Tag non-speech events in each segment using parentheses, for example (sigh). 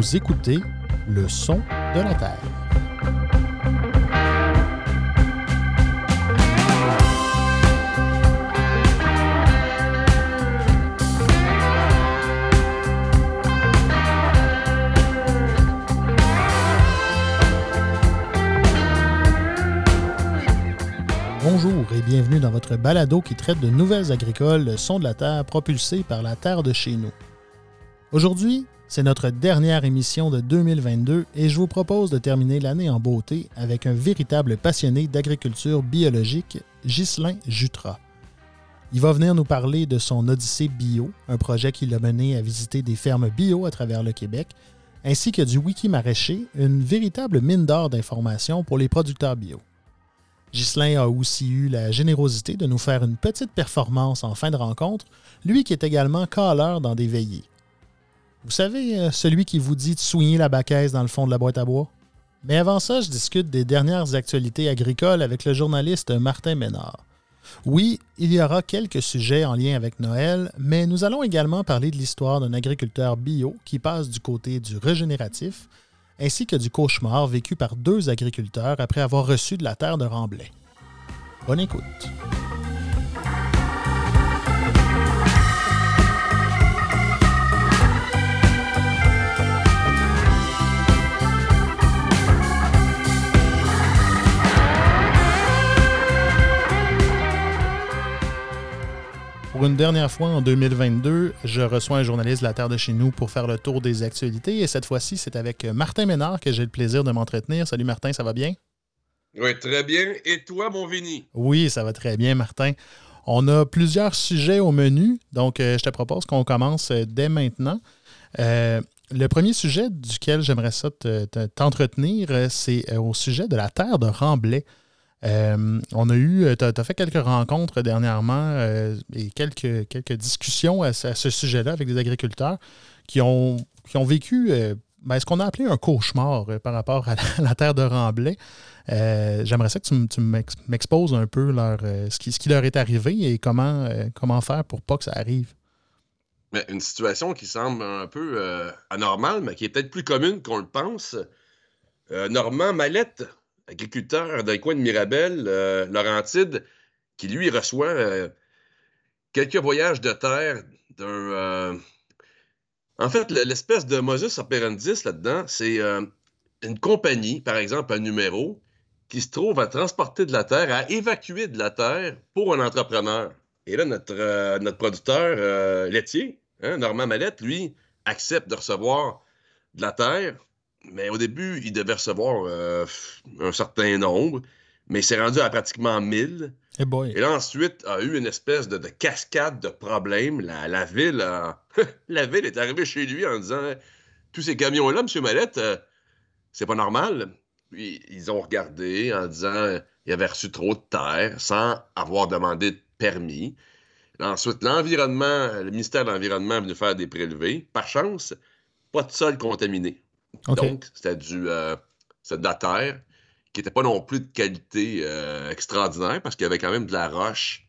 Vous écoutez le son de la Terre. Bonjour et bienvenue dans votre balado qui traite de nouvelles agricoles, le son de la Terre propulsé par la Terre de chez nous. Aujourd'hui, c'est notre dernière émission de 2022 et je vous propose de terminer l'année en beauté avec un véritable passionné d'agriculture biologique, Ghislain Jutras. Il va venir nous parler de son Odyssée Bio, un projet qui l'a mené à visiter des fermes bio à travers le Québec, ainsi que du Wiki Maraîcher, une véritable mine d'or d'informations pour les producteurs bio. Ghislain a aussi eu la générosité de nous faire une petite performance en fin de rencontre, lui qui est également caleur dans des veillées. Vous savez, euh, celui qui vous dit de soigner la baquaise dans le fond de la boîte à bois? Mais avant ça, je discute des dernières actualités agricoles avec le journaliste Martin Ménard. Oui, il y aura quelques sujets en lien avec Noël, mais nous allons également parler de l'histoire d'un agriculteur bio qui passe du côté du régénératif, ainsi que du cauchemar vécu par deux agriculteurs après avoir reçu de la terre de Remblai. Bonne écoute. Pour une dernière fois en 2022, je reçois un journaliste de la Terre de chez nous pour faire le tour des actualités. Et cette fois-ci, c'est avec Martin Ménard que j'ai le plaisir de m'entretenir. Salut Martin, ça va bien? Oui, très bien. Et toi, mon Vini? Oui, ça va très bien, Martin. On a plusieurs sujets au menu, donc euh, je te propose qu'on commence euh, dès maintenant. Euh, le premier sujet duquel j'aimerais ça t'entretenir, c'est au sujet de la terre de Remblai. On a eu, tu as, fait quelques rencontres dernièrement et quelques, quelques discussions à, ce sujet-là avec des agriculteurs qui ont, qui ont vécu ben, ce qu'on a appelé un cauchemar par rapport à la, (laughs) terre de Remblai. J'aimerais ça que tu, m'exposes un peu leur, ce, qui, ce, qui, leur est arrivé et comment, comment faire pour pas que ça arrive. Une situation qui semble un peu euh, anormale, mais qui est peut-être plus commune qu'on le pense. Euh, Normand Mallette, agriculteur d'un coin de Mirabel, euh, Laurentide, qui lui reçoit quelques voyages de terre d'un. En fait, l'espèce de Moses operandis là-dedans, c'est une compagnie, par exemple un numéro, qui se trouve à transporter de la terre, à évacuer de la terre pour un entrepreneur. Et là, notre, notre producteur laitier, Hein, Normand Mallette, lui, accepte de recevoir de la terre, mais au début, il devait recevoir euh, un certain nombre, mais il s'est rendu à pratiquement 1000. Eh Et là, ensuite, a eu une espèce de, cascade de problèmes. La, ville, (laughs) la ville est arrivée chez lui en disant Tous ces camions-là, M. Mallette, euh, c'est pas normal. Puis, ils ont regardé en disant il avait reçu trop de terre sans avoir demandé de permis. Ensuite, l'environnement, le ministère de l'Environnement est venu faire des prélevés. Par chance, pas de sol contaminé. Donc, c'était du euh, de la terre qui n'était pas non plus de qualité euh, extraordinaire parce qu'il y avait quand même de la roche.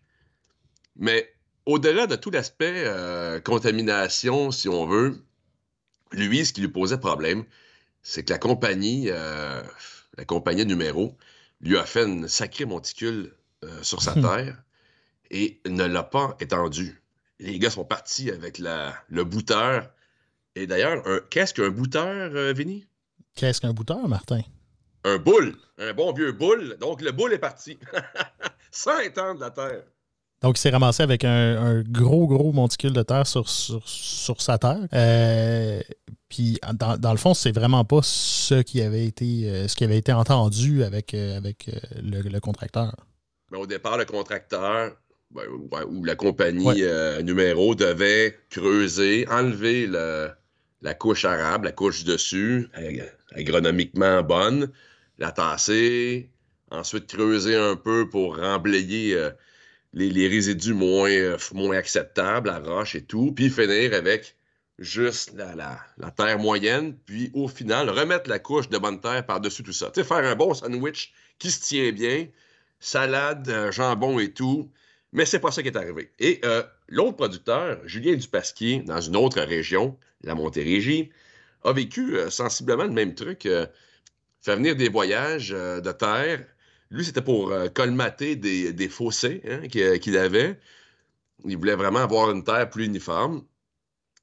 Mais au-delà de tout l'aspect euh, contamination, si on veut, lui, ce qui lui posait problème, c'est que la compagnie, la compagnie numéro, lui a fait une sacrée monticule sur sa terre et ne l'a pas étendu. Les gars sont partis avec la, le bouteur. Et d'ailleurs, qu'est-ce qu'un bouteur, euh, Vinny? Qu'est-ce qu'un bouteur, Martin? Un boule. Un bon vieux boule. Donc, le boule est parti. (laughs) Sans étendre la terre. Donc, il s'est ramassé avec un, gros, gros monticule de terre sur, sur, sa terre. Euh, puis, dans, le fond, c'est vraiment pas ce qui avait été, euh, ce qui avait été entendu avec, avec le, contracteur. Mais au départ, le contracteur ben, où la compagnie euh, numéro devait creuser, enlever la couche arabe, la couche dessus, agronomiquement bonne, la tasser, ensuite creuser un peu pour remblayer euh, les, résidus moins, euh, moins acceptables, la roche et tout, puis finir avec juste la, la, terre moyenne, puis au final, remettre la couche de bonne terre par-dessus tout ça. Tu faire un bon sandwich qui se tient bien, salade, jambon et tout, mais c'est pas ça qui est arrivé. Et euh, l'autre producteur, Julien Dupasquier, dans une autre région, la Montérégie, a vécu sensiblement le même truc. faire venir des voyages de terre. Lui, c'était pour colmater des, fossés hein, qu'il avait. Il voulait vraiment avoir une terre plus uniforme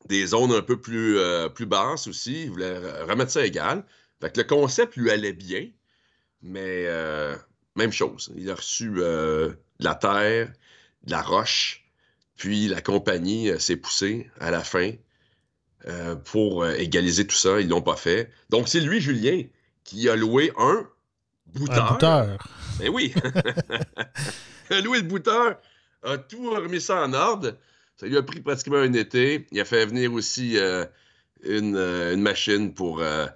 des zones un peu plus, euh, basses aussi. Il voulait remettre ça égal. Fait que le concept lui allait bien, mais euh, même chose. Il a reçu euh, de la terre, de la roche, puis la compagnie s'est poussée à la fin pour égaliser tout ça. Ils l'ont pas fait. Donc c'est lui, Julien, qui a loué un bouteur. Un bouteur. Ben oui. (laughs) loué le bouteur, a tout remis ça en ordre. Ça lui a pris pratiquement un été. Il a fait venir aussi euh, euh, une, machine pour euh,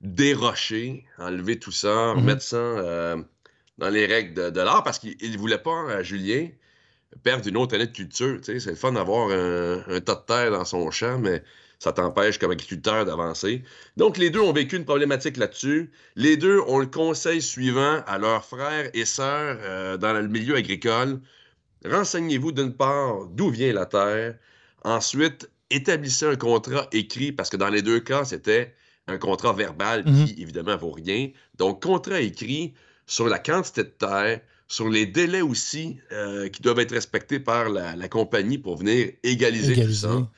dérocher, enlever tout ça, mhm. remettre ça dans les règles de, l'art parce qu'il ne voulait pas, Julien, perdre une autre année de culture. C'est le fun d'avoir un, tas de terre dans son champ, mais ça t'empêche comme agriculteur d'avancer. Donc, les deux ont vécu une problématique là-dessus. Les deux ont le conseil suivant à leurs frères et sœurs dans le milieu agricole renseignez-vous d'une part d'où vient la terre. Ensuite, établissez un contrat écrit, parce que dans les deux cas, c'était un contrat verbal qui, évidemment, vaut rien. Donc, contrat écrit sur la quantité de terre, sur les délais aussi euh, qui doivent être respectés par la, compagnie pour venir égaliser, tout ça.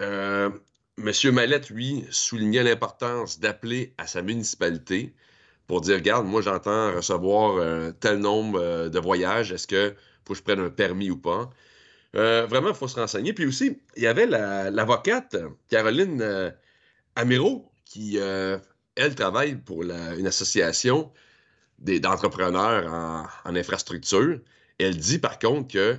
Euh, Monsieur Mallette, lui, soulignait l'importance d'appeler à sa municipalité pour dire, regarde, moi j'entends recevoir un tel nombre euh, de voyages, est-ce que faut que je prenne un permis ou pas? Euh, vraiment, il faut se renseigner. Puis aussi, il y avait l'avocate Caroline euh, Amiro qui, euh, elle, travaille pour une association d'entrepreneurs en, infrastructure. elle dit par contre que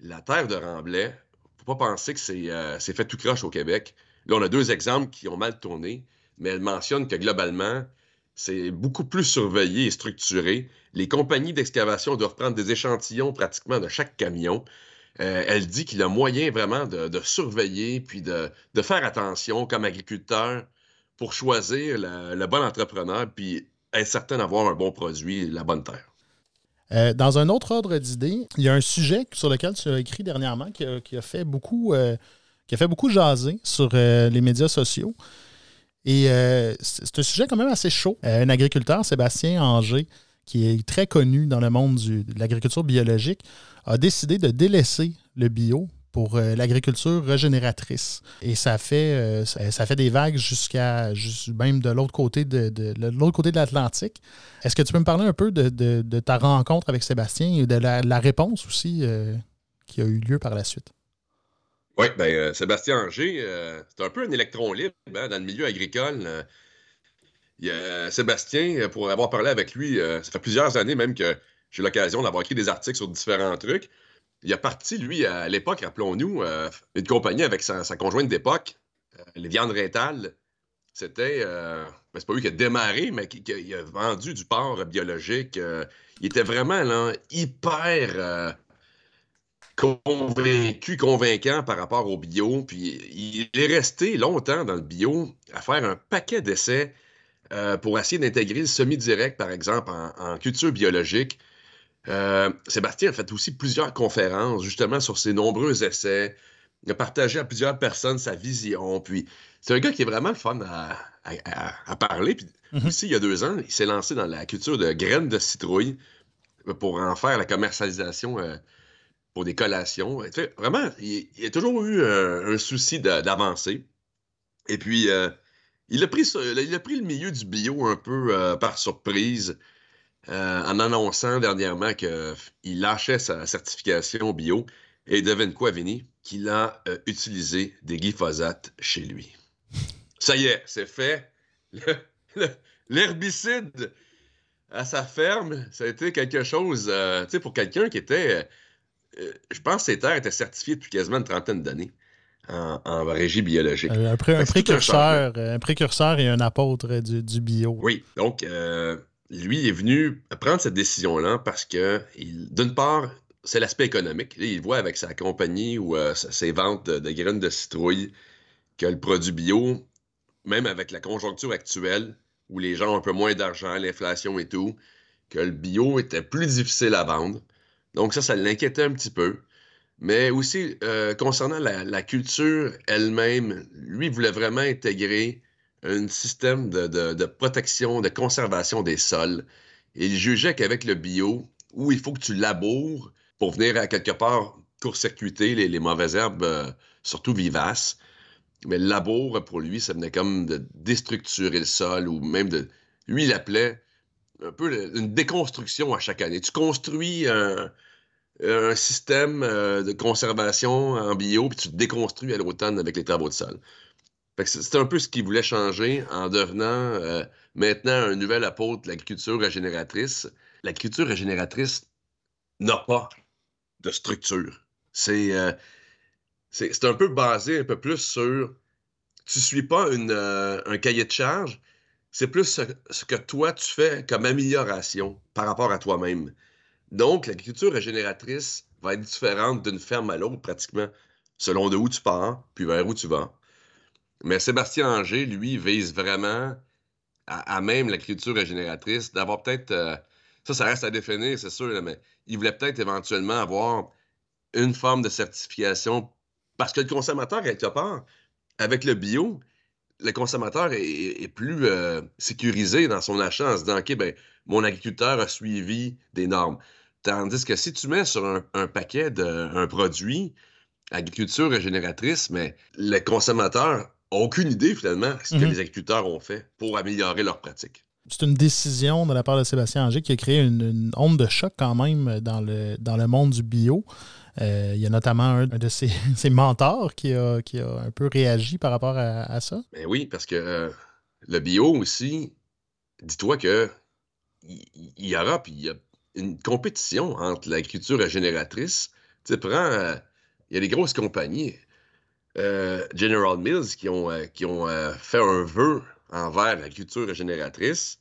la terre de Remblai, faut pas penser que c'est fait tout croche au Québec. Là, on a deux exemples qui ont mal tourné, mais elle mentionne que globalement, c'est beaucoup plus surveillé et structuré. Les compagnies d'excavation doivent prendre des échantillons pratiquement de chaque camion. Euh, elle dit qu'il y a moyen vraiment de, surveiller puis de, faire attention comme agriculteur pour choisir le, bon entrepreneur puis être certain d'avoir un bon produit, la bonne terre. Euh, dans un autre ordre d'idées, il y a un sujet sur lequel tu as écrit dernièrement qui a, fait beaucoup, euh, qui a fait beaucoup jaser sur les médias sociaux. Et euh, c'est un sujet quand même assez chaud. Euh, un agriculteur, Sébastien Anger, qui est très connu dans le monde de l'agriculture biologique, a décidé de délaisser le bio pour euh, l'agriculture régénératrice. Et ça fait, ça, fait des vagues jusqu'à même de l'autre côté de, l'autre côté de l'Atlantique. Est-ce que tu peux me parler un peu de, ta rencontre avec Sébastien et de la, réponse aussi qui a eu lieu par la suite? Oui, ben, euh, Sébastien Anger, euh, c'est un peu un électron libre hein, dans le milieu agricole. Euh. Sébastien, pour avoir parlé avec lui, ça fait plusieurs années même que j'ai l'occasion d'avoir écrit des articles sur différents trucs. Il a parti, lui, à l'époque, rappelons-nous, une compagnie avec sa, conjointe d'époque, les viandes rétales. C'était, ben, c'est pas lui qui a démarré, mais qui, a vendu du porc biologique. il était vraiment là, hyper convaincu, convaincant par rapport au bio. Puis il est resté longtemps dans le bio à faire un paquet d'essais euh, pour essayer d'intégrer le semi-direct, par exemple, en, culture biologique. Euh, Sébastien a fait aussi plusieurs conférences justement sur ses nombreux essais. Il a partagé à plusieurs personnes sa vision. Puis c'est un gars qui est vraiment fun à, parler. Puis mm-hmm. aussi, il y a deux ans, il s'est lancé dans la culture de graines de citrouille pour en faire la commercialisation euh, pour des collations. vraiment, il, a toujours eu euh, un souci d'avancer. Et puis, il, a pris, il a pris le milieu du bio un peu par surprise en annonçant dernièrement qu'il lâchait sa certification bio. Et devine quoi, Vinny? Qu'il a utilisé des glyphosates chez lui. Ça y est, c'est fait. L'herbicide à sa ferme, ça a été quelque chose, tu sais, pour quelqu'un qui était euh, je pense que ces terres étaient certifiées depuis quasiment une trentaine d'années en, régie biologique. Euh, un, précurseur, un, précurseur et un apôtre du, bio. Oui, donc euh, lui est venu prendre cette décision-là parce que, d'une part, c'est l'aspect économique. il voit avec sa compagnie ou ses ventes de, graines de citrouille que le produit bio, même avec la conjoncture actuelle, où les gens ont un peu moins d'argent, l'inflation et tout, que le bio était plus difficile à vendre. Donc ça, ça l'inquiétait un petit peu. Mais aussi, euh, concernant la, culture elle-même, lui voulait vraiment intégrer un système de, protection, de conservation des sols. Il jugeait qu'avec le bio, où il faut que tu laboures pour venir à quelque part court-circuiter les, mauvaises herbes, euh, surtout vivaces. Mais le labour, pour lui, ça venait comme de déstructurer le sol ou même de. Lui, il appelait un peu une déconstruction à chaque année. Tu construis un, système euh, de conservation en bio, puis tu te déconstruis à l'automne avec les travaux de sol. C'est un peu ce qu'il voulait changer en devenant euh, maintenant un nouvel apôtre de l'agriculture régénératrice. L'agriculture régénératrice n'a pas de structure. Euh, c'est un peu basé un peu plus sur tu suis pas euh, un cahier de charge, c'est plus ce, que toi tu fais comme amélioration par rapport à toi-même. Donc, l'agriculture régénératrice va être différente d'une ferme à l'autre pratiquement, selon de où tu pars, puis vers où tu vas. Mais Sébastien Anger, lui, vise vraiment à, même l'agriculture régénératrice, d'avoir peut-être. Euh, ça, ça reste à définir, c'est sûr, mais il voulait peut-être éventuellement avoir une forme de certification parce que le consommateur, quelque part, avec le bio, le consommateur est, plus euh, sécurisé dans son achat en se disant OK, ben, mon agriculteur a suivi des normes. Tandis que si tu mets sur un, paquet d'un produit agriculture régénératrice, mais le consommateur aucune idée finalement de ce que mhm. les agriculteurs ont fait pour améliorer leurs pratiques. C'est une décision de la part de Sébastien Anger qui a créé une, une, onde de choc quand même dans le, dans le monde du bio. Euh, il y a notamment un, de (laughs) ses, mentors qui a, qui a, un peu réagi par rapport à, ça. Ben oui, parce que euh, le bio aussi, dis-toi que il y, aura, puis il y a une compétition entre l'agriculture régénératrice. Tu prends, euh, il y a des grosses compagnies, General Mills, qui ont, qui ont fait un vœu envers l'agriculture régénératrice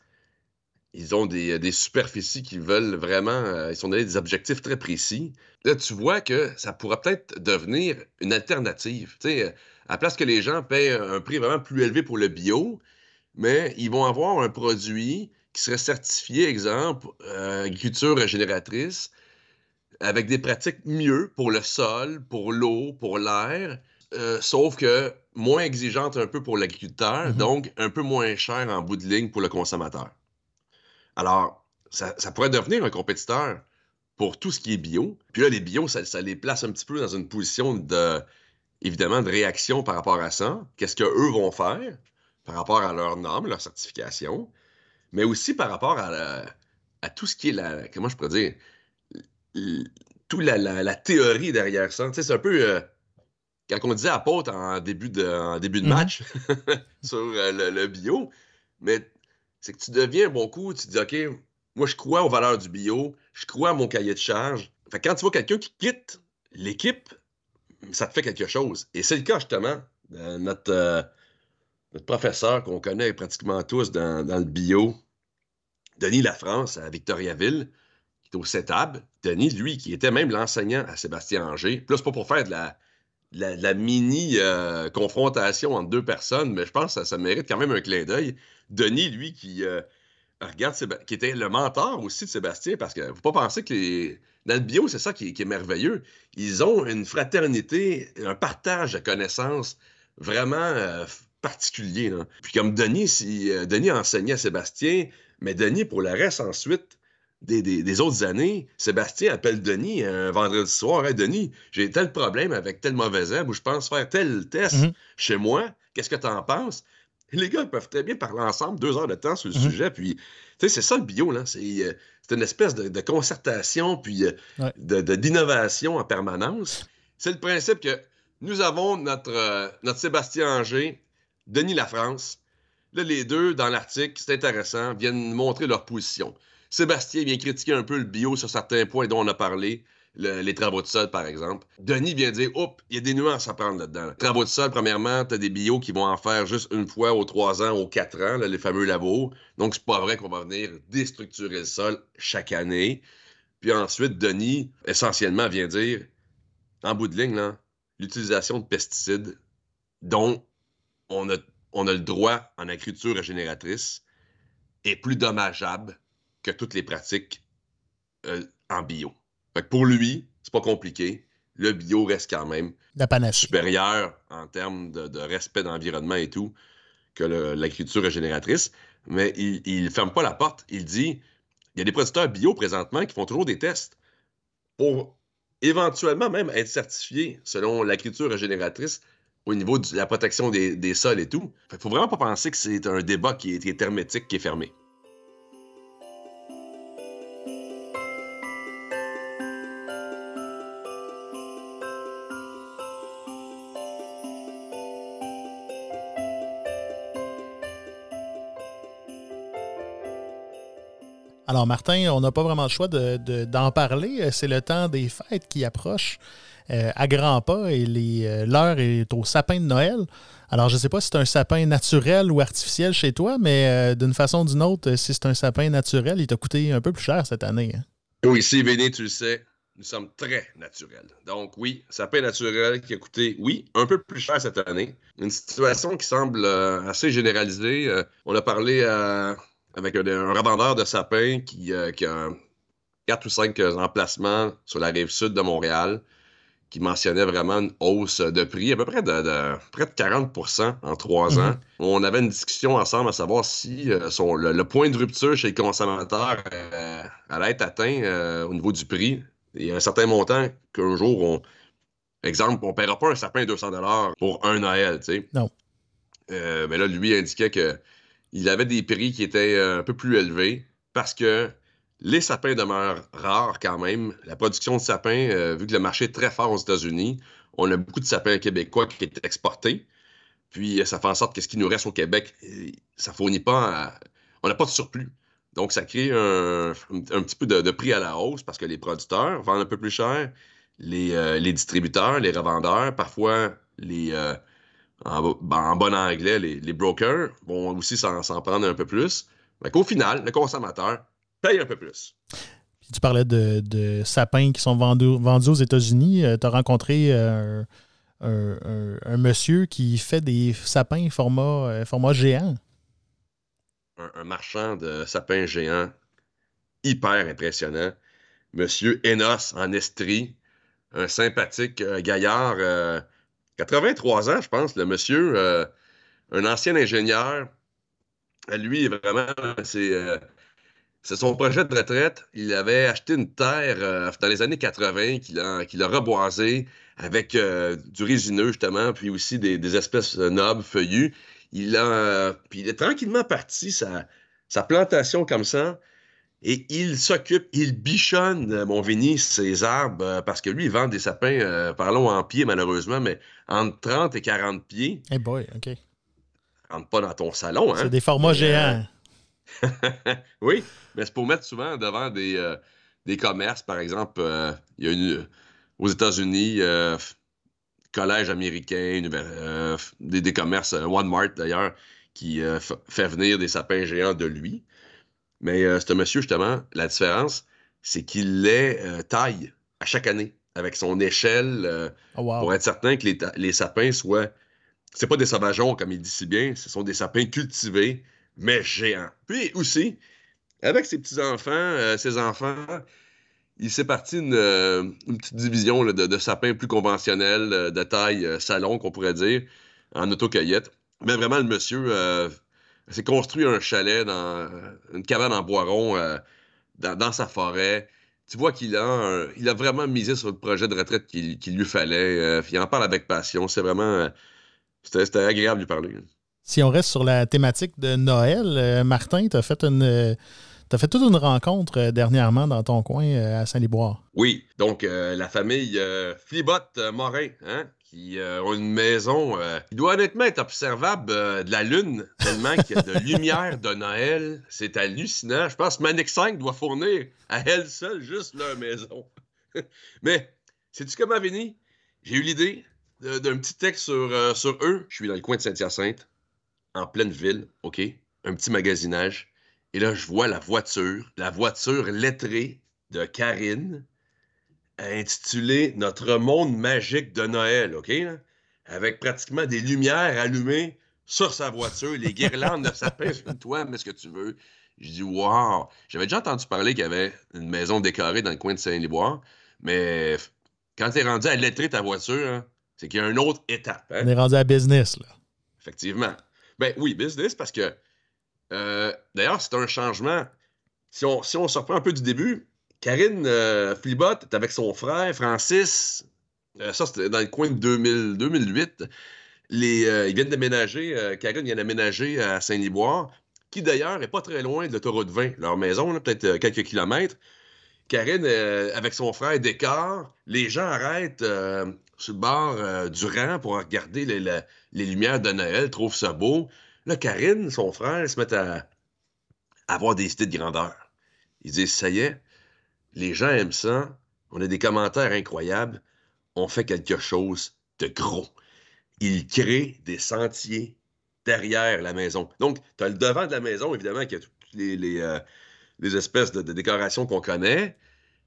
ils ont des, superficies qui veulent vraiment. Euh, ils sont donnés des objectifs très précis. Là, tu vois que ça pourrait peut-être devenir une alternative. Euh, à place que les gens paient un prix vraiment plus élevé pour le bio, mais ils vont avoir un produit qui serait certifié, exemple, euh, agriculture régénératrice, avec des pratiques mieux pour le sol, pour l'eau, pour l'air, sauf que moins exigeante un peu pour l'agriculteur, mm-hmm. donc un peu moins cher en bout de ligne pour le consommateur. Alors, ça, pourrait devenir un compétiteur pour tout ce qui est bio. Puis là, les bio, ça, les place un petit peu dans une position de, évidemment, de réaction par rapport à ça. Qu'est-ce qu'eux vont faire par rapport à leurs normes, leur certification, mais aussi par rapport à, tout ce qui est la, comment je pourrais dire, toute la, théorie derrière ça. Tu sais, c'est un peu, euh, quand on disait apôtre en début de, début de mm-hmm. match (laughs) sur euh, le, le, bio, mais c'est que tu deviens un bon coup, tu te dis, OK, moi, je crois aux valeurs du bio, je crois à mon cahier de charge. Fait quand tu vois quelqu'un qui quitte l'équipe, ça te fait quelque chose. Et c'est le cas, justement, de notre, euh, notre professeur qu'on connaît pratiquement tous dans, le bio, Denis Lafrance à Victoriaville, qui est au CETAB. Denis, lui, qui était même l'enseignant à Sébastien Anger. Puis là, c'est pas pour faire de la, la, mini euh, confrontation entre deux personnes, mais je pense que ça, mérite quand même un clin d'œil. Denis, lui, qui euh, qui était le mentor aussi de Sébastien, parce que ne faut pas penser que les... dans le bio, c'est ça qui, est merveilleux. Ils ont une fraternité, un partage de connaissances vraiment euh, particulier. Puis comme Denis, si Denis enseignait à Sébastien, mais Denis, pour le reste, ensuite, des, autres années, Sébastien appelle Denis un vendredi soir. Hey, Denis, j'ai tel problème avec telle mauvaise herbe où je pense faire tel test mhm. chez moi. Qu'est-ce que tu en penses? Les gars peuvent très bien parler ensemble deux heures de temps sur le mhm. sujet. Puis, tu sais, c'est ça le bio, là. C'est euh, une espèce de, concertation, puis euh, d'innovation en permanence. C'est le principe que nous avons notre, euh, notre Sébastien Anger, Denis Lafrance. Là, les deux, dans l'article, c'est intéressant, viennent montrer leur position. Sébastien vient critiquer un peu le bio sur certains points dont on a parlé. les travaux de sol, par exemple. Denis vient dire, oups, il y a des nuances à prendre là-dedans. Travaux de sol, premièrement, tu as des bio qui vont en faire juste une fois aux trois ans, aux quatre ans, les fameux labos. Donc, c'est pas vrai qu'on va venir déstructurer le sol chaque année. Puis ensuite, Denis, essentiellement, vient dire, en bout de ligne, l'utilisation de pesticides dont on a, on a le droit en agriculture régénératrice est plus dommageable que toutes les pratiques euh, en bio. pour lui, c'est pas compliqué. Le bio reste quand même supérieur en termes de, respect d'environnement et tout que l'agriculture régénératrice, mais il ne ferme pas la porte. Il dit il y a des producteurs bio présentement qui font toujours des tests pour éventuellement même être certifiés selon l'agriculture régénératrice au niveau de la protection des, sols et tout. Il ne faut vraiment pas penser que c'est un débat qui est hermétique, qui est fermé. Alors, Martin, on n'a pas vraiment le choix d'en parler. C'est le temps des fêtes qui approche euh, à grands pas et euh, l'heure est au sapin de Noël. Alors, je ne sais pas si c'est un sapin naturel ou artificiel chez toi, mais euh, d'une façon ou d'une autre, si c'est un sapin naturel, il t'a coûté un peu plus cher cette année. Hein? Oui, Béné, tu le sais, nous sommes très naturels. Donc, oui, sapin naturel qui a coûté, oui, un peu plus cher cette année. Une situation qui semble assez généralisée. on a parlé à avec un, revendeur de sapins qui, euh, a quatre ou cinq emplacements sur la rive sud de Montréal, qui mentionnait vraiment une hausse de prix, à peu près de, près de 40% en trois mhm. ans. On avait une discussion ensemble à savoir si euh, le, point de rupture chez les consommateurs euh, allait être atteint au niveau du prix. Il y a un certain montant qu'un jour, on, exemple, on ne paiera pas un sapin 200 pour un Noël, tu sais. Non. mais là, lui indiquait que il avait des prix qui étaient euh, un peu plus élevés parce que les sapins demeurent rares quand même. La production de sapins, euh, vu que le marché est très fort aux États-Unis, on a beaucoup de sapins québécois qui sont exportés. Puis euh, ça fait en sorte que ce qui nous reste au Québec, ça fournit pas. On n'a pas de surplus. Donc ça crée un, petit peu de, prix à la hausse parce que les producteurs vendent un peu plus cher, les, distributeurs, les revendeurs, parfois les en, bon anglais, les, brokers vont aussi s'en prendre un peu plus. Mais qu'au final, le consommateur paye un peu plus. tu parlais de, sapins qui sont vendus, aux États-Unis. Euh, tu as rencontré euh, un, monsieur qui fait des sapins format, euh, format géant. Un, marchand de sapins géants hyper impressionnant. Monsieur Enos en Estrie, un sympathique gaillard 83 ans, je pense, le monsieur, euh, un ancien ingénieur. Lui, vraiment, euh, c'est son projet de retraite. Il avait acheté une terre euh, dans les années 80 qu'il a, qu'il a reboisé avec du résineux, justement, puis aussi des, espèces nobles, feuillues. Il a, puis il est tranquillement parti sa plantation comme ça. Et il s'occupe, il bichonne, euh, mon Vinny, ses arbres, euh, parce que lui, il vend des sapins, euh, parlons en pieds malheureusement, mais entre 30 et 40 pieds. Eh boy, OK. Rentre pas dans ton salon, hein? C'est des formats géants. (laughs) oui, mais c'est pour mettre souvent devant des, des commerces, par exemple, il y a une, aux États-Unis, collège américain, des, des, commerces, Walmart d'ailleurs, qui fait venir des sapins géants de lui. Mais euh, ce monsieur, justement, la différence, c'est qu'il les euh, taille à chaque année avec son échelle euh, oh, pour être certain que les, sapins soient. C'est pas des sauvageons, comme il dit si bien, ce sont des sapins cultivés, mais géants. Puis aussi, avec ses petits-enfants, ses enfants, il s'est parti une, petite division de, de, sapins plus conventionnels, de taille salon, qu'on pourrait dire, en autocueillette. Mais vraiment, le monsieur s'est construit un chalet, dans une cabane en bois rond euh, dans, sa forêt. Tu vois qu'il a, il a vraiment misé sur le projet de retraite qu'il, lui fallait. Euh, il en parle avec passion. C'est vraiment. Euh, c'était, agréable de lui parler. Si on reste sur la thématique de Noël, Martin, tu as fait une. Tu fait toute une rencontre dernièrement dans ton coin à Saint-Liboire. Oui, donc la famille Flibot Morin, hein, qui euh, ont une maison euh, qui doit honnêtement être observable euh, de la Lune, tellement qu'il y a de (laughs) lumière de Noël. C'est hallucinant. Je pense que Manic 5 doit fournir à elle seule juste leur maison. (laughs) Mais, sais-tu comment, Vinny? J'ai eu l'idée d'un petit texte sur, sur eux. Je suis dans le coin de Saint-Hyacinthe, en pleine ville, OK? Un petit magasinage. Et là, je vois la voiture, la voiture lettrée de Karine, intitulé Notre monde magique de Noël, OK? Avec pratiquement des lumières allumées sur sa voiture, les guirlandes de sapin sur le toit, mais ce que tu veux. Je dis, wow! J'avais déjà entendu parler qu'il y avait une maison décorée dans le coin de Saint-Liboire, mais quand tu es rendu à lettrer ta voiture, hein, c'est qu'il y a une autre étape. Hein? On est rendu à business, là. Effectivement. Ben oui, business, parce que euh, d'ailleurs, c'est un changement. Si on, si on se reprend un peu du début, Karine euh, Flibot est avec son frère Francis. Euh, ça, c'était dans le coin de 2000, 2008. Les, euh, ils viennent déménager. euh, Karine vient d'aménager à Saint-Liboire, qui d'ailleurs n'est pas très loin de l'autoroute 20, leur maison, peut-être quelques kilomètres. Karine, avec son frère, décore. Les gens arrêtent sur le bord du rang pour regarder les, lumières de Noël, trouvent ça beau. Là, Karine, son frère, se met à, à avoir des idées de grandeur. Ils disent, ça y est, les gens aiment ça, on a des commentaires incroyables, on fait quelque chose de gros. Ils créent des sentiers derrière la maison. Donc, tu as le devant de la maison, évidemment, qui a toutes les, euh, espèces de, de décorations qu'on connaît,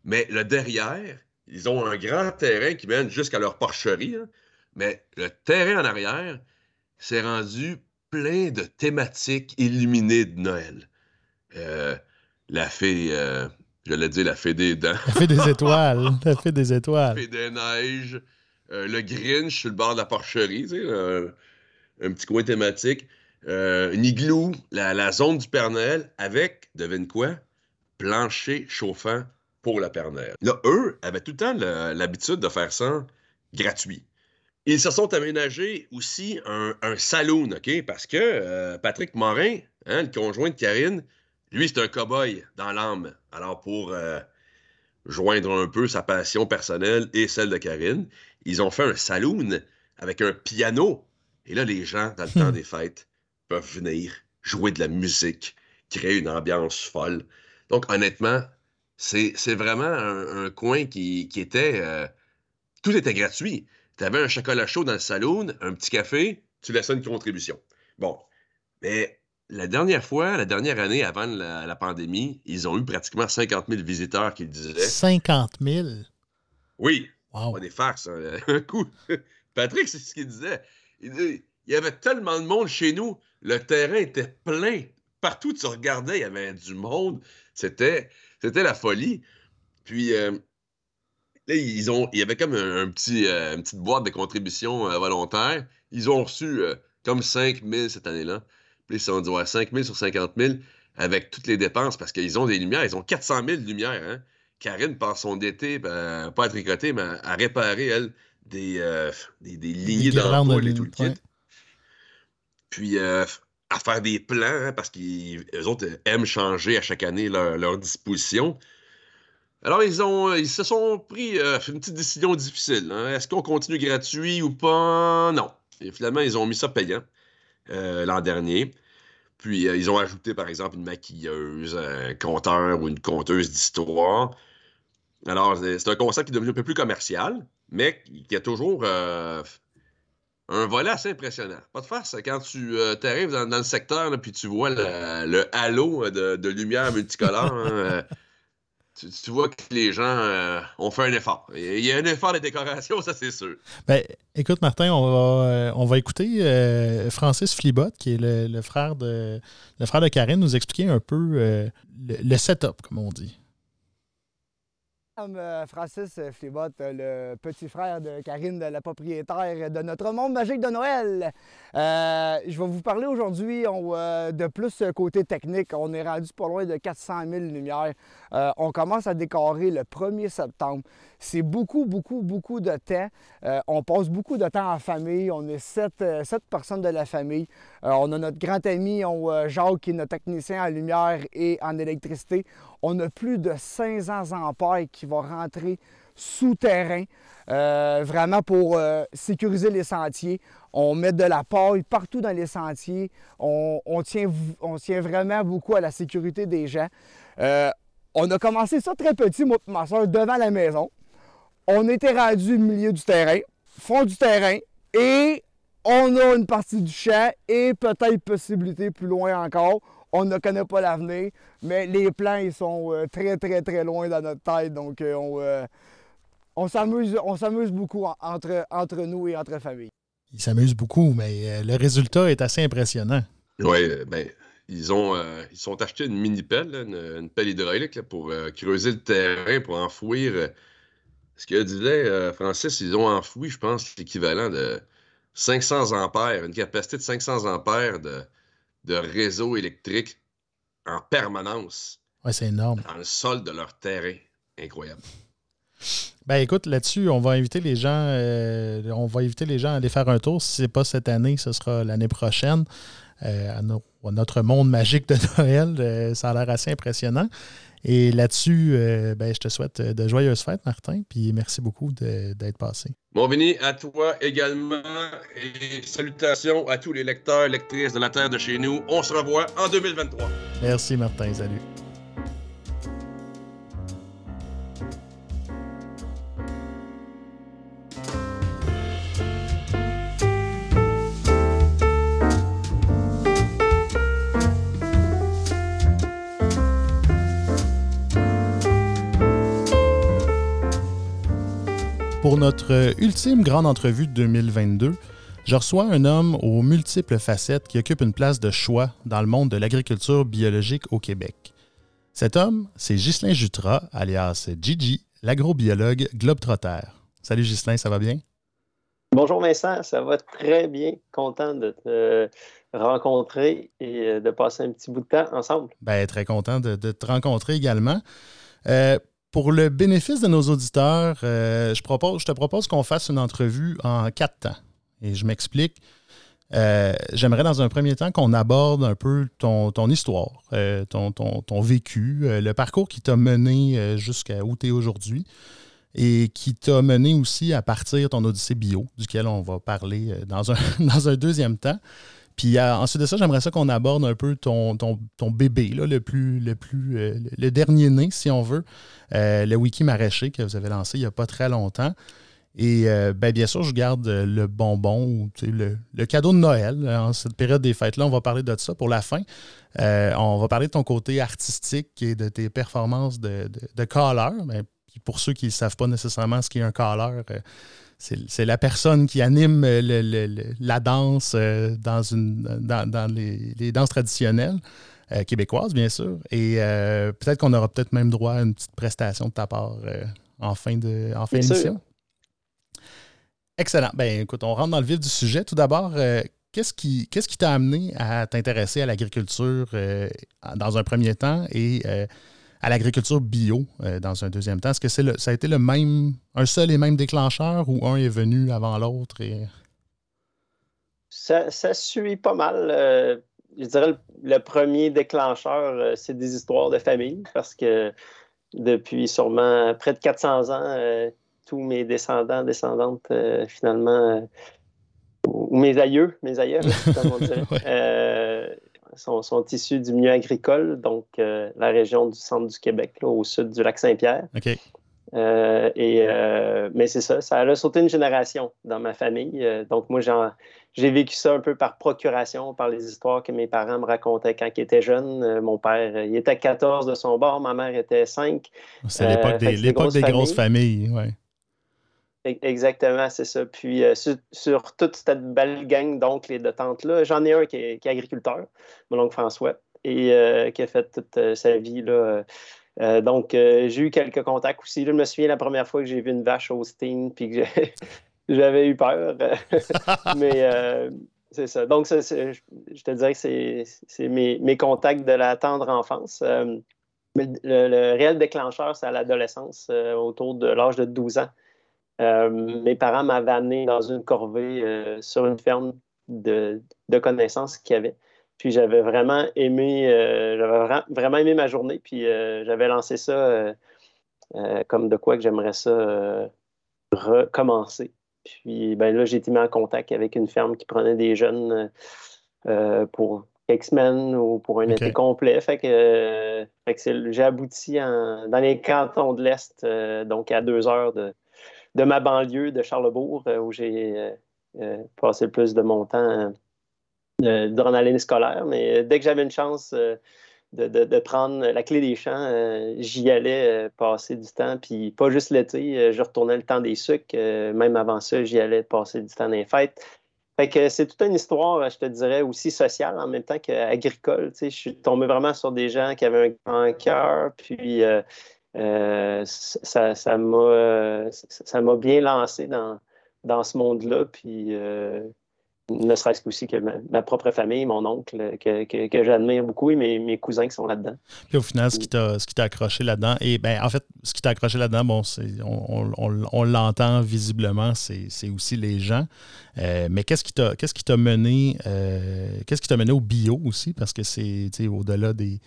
mais le derrière, ils ont un grand terrain qui mène jusqu'à leur porcherie, hein, mais le terrain en arrière s'est rendu plein de thématiques illuminées de Noël. Euh, la fée, euh, j'allais dire la fée des dents, Ça fait (laughs) des étoiles. Ça fait des la étoiles. fée des neiges, euh, le Grinch sur le bord de la porcherie, tu sais, euh, un petit coin thématique, euh, une igloo, la, la zone du Père Noël, avec, devine quoi, plancher chauffant pour le Père Noël. Là, eux avaient tout le temps l'habitude de faire ça gratuit. Ils se sont aménagés aussi un, un saloon, OK? Parce que euh, Patrick Morin, hein, le conjoint de Karine, lui, c'est un cow-boy dans l'âme. Alors, pour euh, joindre un peu sa passion personnelle et celle de Karine, ils ont fait un saloon avec un piano. Et là, les gens, dans le temps des fêtes, peuvent venir jouer de la musique, créer une ambiance folle. Donc, honnêtement, c'est c'est vraiment un, un coin qui, qui était... euh, tout était gratuit. Tu avais un chocolat chaud dans le saloon, un petit café, tu laissais une contribution. Bon, mais la dernière fois, la dernière année avant la, la pandémie, ils ont eu pratiquement 50 000 visiteurs qui le disaient. 50 000. Oui, Wow. pas des farces. hein. (laughs) Un coup, Patrick, c'est ce qu'il disait. Il dit, il y avait tellement de monde chez nous, le terrain était plein. Partout où tu regardais, il y avait du monde. C'était, c'était la folie. Puis euh, là, ils ont, il y avait comme un, un petit, euh, une petite boîte de contributions euh, volontaires. Ils ont reçu comme 5 000 cette année-là. Puis ils sont dit, ouais, 5 000 sur 50 000 avec toutes les dépenses parce qu'ils ont des lumières. Ils ont 400 000 lumières. Hein? Karine passe son été, ben, pas à tricoter, mais à réparer, elle, des, euh, des, des lignées d'ampoule et tout le kit. Puis euh, à faire des plans, hein, parce qu'ils autres aiment changer à chaque année leur, leur disposition. Alors, ils, ont, ils se sont pris euh, une petite décision difficile. hein. Est-ce qu'on continue gratuit ou pas? Non. Et finalement, ils ont mis ça payant euh, l'an dernier. Puis, euh, ils ont ajouté, par exemple, une maquilleuse, un conteur ou une conteuse d'histoire. Alors, c'est un concept qui est devenu un peu plus commercial, mais qui a toujours euh, un volet assez impressionnant. Pas de farce, quand tu t'arrives dans, le secteur, là, puis tu vois le, halo de, lumière multicolore, hein, tu, vois que les gens euh, ont fait un effort. Il y a un effort de décoration, (laughs) ça c'est sûr. Ben, écoute, Martin, on va, euh, on va écouter euh, Francis Flibot, qui est le, le frère de, le frère de Karine, nous expliquer un peu le setup, comme on dit. Euh, Francis Flibot, euh, le petit frère de Karine, la propriétaire de notre monde magique de Noël. Euh, je vais vous parler aujourd'hui euh, de plus côté technique. On est rendu pas loin de 400 000 lumières. On commence à décorer le 1er septembre. C'est beaucoup, beaucoup, beaucoup de temps. On passe beaucoup de temps en famille. On est sept, sept personnes de la famille. Euh, on a notre grand ami on, euh, Jacques qui est notre technicien en lumière et en électricité. On a plus de 500 ampères qui vont rentrer souterrain, euh, vraiment pour euh, sécuriser les sentiers. On met de la paille partout dans les sentiers. On, tient, vraiment beaucoup à la sécurité des gens. On a commencé ça très petit, moi ma soeur, devant la maison. On était rendu au milieu du terrain, fond du terrain, et on a une partie du champ et peut-être possibilité plus loin encore. On ne connaît pas l'avenir, mais les plans ils sont euh, très très très loin dans notre tête, donc euh, on, euh, on s'amuse, on s'amuse beaucoup en- entre, entre nous et entre familles. Il s'amuse beaucoup, mais euh, le résultat est assez impressionnant. Oui, ben, ils ont euh, ils sont achetés une mini-pelle, une, une pelle hydraulique là, pour euh, creuser le terrain, pour enfouir. euh, ce que disait euh, Francis, ils ont enfoui, je pense, l'équivalent de 500 ampères, une capacité de 500 ampères de, de réseau électrique en permanence. Ouais, c'est énorme. Dans le sol de leur terrain. Incroyable. Ben écoute, là-dessus, on va inviter les gens, euh, on va inviter les gens à aller faire un tour. Si ce n'est pas cette année, ce sera l'année prochaine. Euh, à, notre monde magique de Noël. Euh, ça a l'air assez impressionnant. Et là-dessus, ben, je te souhaite de joyeuses fêtes, Martin, puis merci beaucoup d'être passé. Bon, Vini, à toi également, et salutations à tous les lecteurs, lectrices de la Terre de chez nous. On se revoit en 2023. Merci, Martin. Salut. Pour notre ultime grande entrevue de 2022, je reçois un homme aux multiples facettes qui occupe une place de choix dans le monde de l'agriculture biologique au Québec. Cet homme, c'est Ghislain Jutras, alias Gigi, l'agrobiologue globetrotter. Salut Ghislain, ça va bien? Bonjour Vincent, ça va très bien. Content de te rencontrer et de passer un petit bout de temps ensemble. Ben, très content de, te rencontrer également. Euh, pour le bénéfice de nos auditeurs, euh, je, te propose qu'on fasse une entrevue en quatre temps. Et je m'explique. Euh, j'aimerais dans un premier temps qu'on aborde un peu ton, histoire, euh, ton, ton, vécu, le parcours qui t'a mené jusqu'à où tu es aujourd'hui et qui t'a mené aussi à partir ton Odyssée bio, duquel on va parler (laughs) dans un deuxième temps. Puis euh, ensuite de ça, j'aimerais ça qu'on aborde un peu ton, bébé, le plus, le plus, euh, le dernier né, si on veut, euh, le wiki maraîcher que vous avez lancé il n'y a pas très longtemps. Et ben, bien sûr, je garde le bonbon, le, le, cadeau de Noël en cette période des fêtes-là. On va parler de ça pour la fin. on va parler de ton côté artistique et de tes performances de, de, de. Ben, pour ceux qui ne savent pas nécessairement ce qu'est un caller, c'est la personne qui anime la danse euh, dans, une, dans, les, danses traditionnelles euh, québécoises, bien sûr. Et euh, peut-être qu'on aura peut-être même droit à une petite prestation de ta part en fin de en fin d'émission. Excellent. Ben écoute, on rentre dans le vif du sujet. Tout d'abord, qu'est-ce qui t'a amené à t'intéresser à l'agriculture dans un premier temps? Et à l'agriculture bio euh, dans un deuxième temps. Est-ce que c'est ça a été le même, un seul et même déclencheur ou un est venu avant l'autre? Et... Ça, suit pas mal. Euh, je dirais le, premier déclencheur, euh, c'est des histoires de famille parce que depuis sûrement près de 400 ans, tous mes descendants, descendantes, finalement, ou mes aïeux, mes aïeux, comme on dirait, (laughs) sont, issus du milieu agricole, donc euh, la région du centre du Québec, au sud du lac Saint-Pierre. Euh, et, euh, mais c'est ça, ça a sauté une génération dans ma famille. donc moi, j'ai vécu ça un peu par procuration, par les histoires que mes parents me racontaient quand ils étaient jeunes. mon père, il était 14 de son bord, ma mère était 5. C'est l'époque des, grosses familles, oui. Exactement, c'est ça. Puis euh, sur, toute cette belle gang d'oncles et de tantes-là, j'en ai un qui est, agriculteur, mon oncle François, et euh, qui a fait toute euh, sa vie. Là, donc, j'ai eu quelques contacts aussi. je me souviens la première fois que j'ai vu une vache Austin, puis que (laughs) j'avais eu peur. (laughs) Mais c'est ça. Donc, je te dirais que c'est mes, contacts de la tendre enfance. mais le, réel déclencheur, c'est à l'adolescence, autour de l'âge de 12 ans. Euh, mes parents m'avaient amené dans une corvée euh, sur une ferme de, connaissances qu'il y avait. Puis j'avais vraiment aimé, euh, j'avais vraiment aimé ma journée. Puis j'avais lancé ça comme de quoi que j'aimerais ça recommencer. Puis ben là, j'ai été mis en contact avec une ferme qui prenait des jeunes pour X-Men ou pour un été complet. Fait que, j'ai abouti dans les cantons de l'Est, donc à deux heures de, de ma banlieue de Charlebourg, euh, où j'ai euh, euh, passé le plus de mon temps durant l'année scolaire. Mais dès que j'avais une chance de, prendre la clé des champs, j'y allais passer du temps. Puis pas juste l'été, je retournais le temps des sucres. même avant ça, j'y allais passer du temps les fêtes. Fait que c'est toute une histoire, je te dirais, aussi sociale en même temps qu'agricole. Je suis tombé vraiment sur des gens qui avaient un grand cœur, puis ça, ça m'a bien lancé dans, dans ce monde-là. Puis euh, ne serait-ce qu'aussi que ma, propre famille, mon oncle, que, que, j'admire beaucoup, et mes, mes, cousins qui sont là-dedans. Puis au final, ce qui t'a accroché là-dedans, et ben en fait, ce qui t'a accroché là-dedans, bon, on, on, on l'entend visiblement, c'est aussi les gens. Euh, mais qu'est-ce qui t'a mené, euh, qu'est-ce qui t'a mené au bio aussi? Parce que c'est au-delà des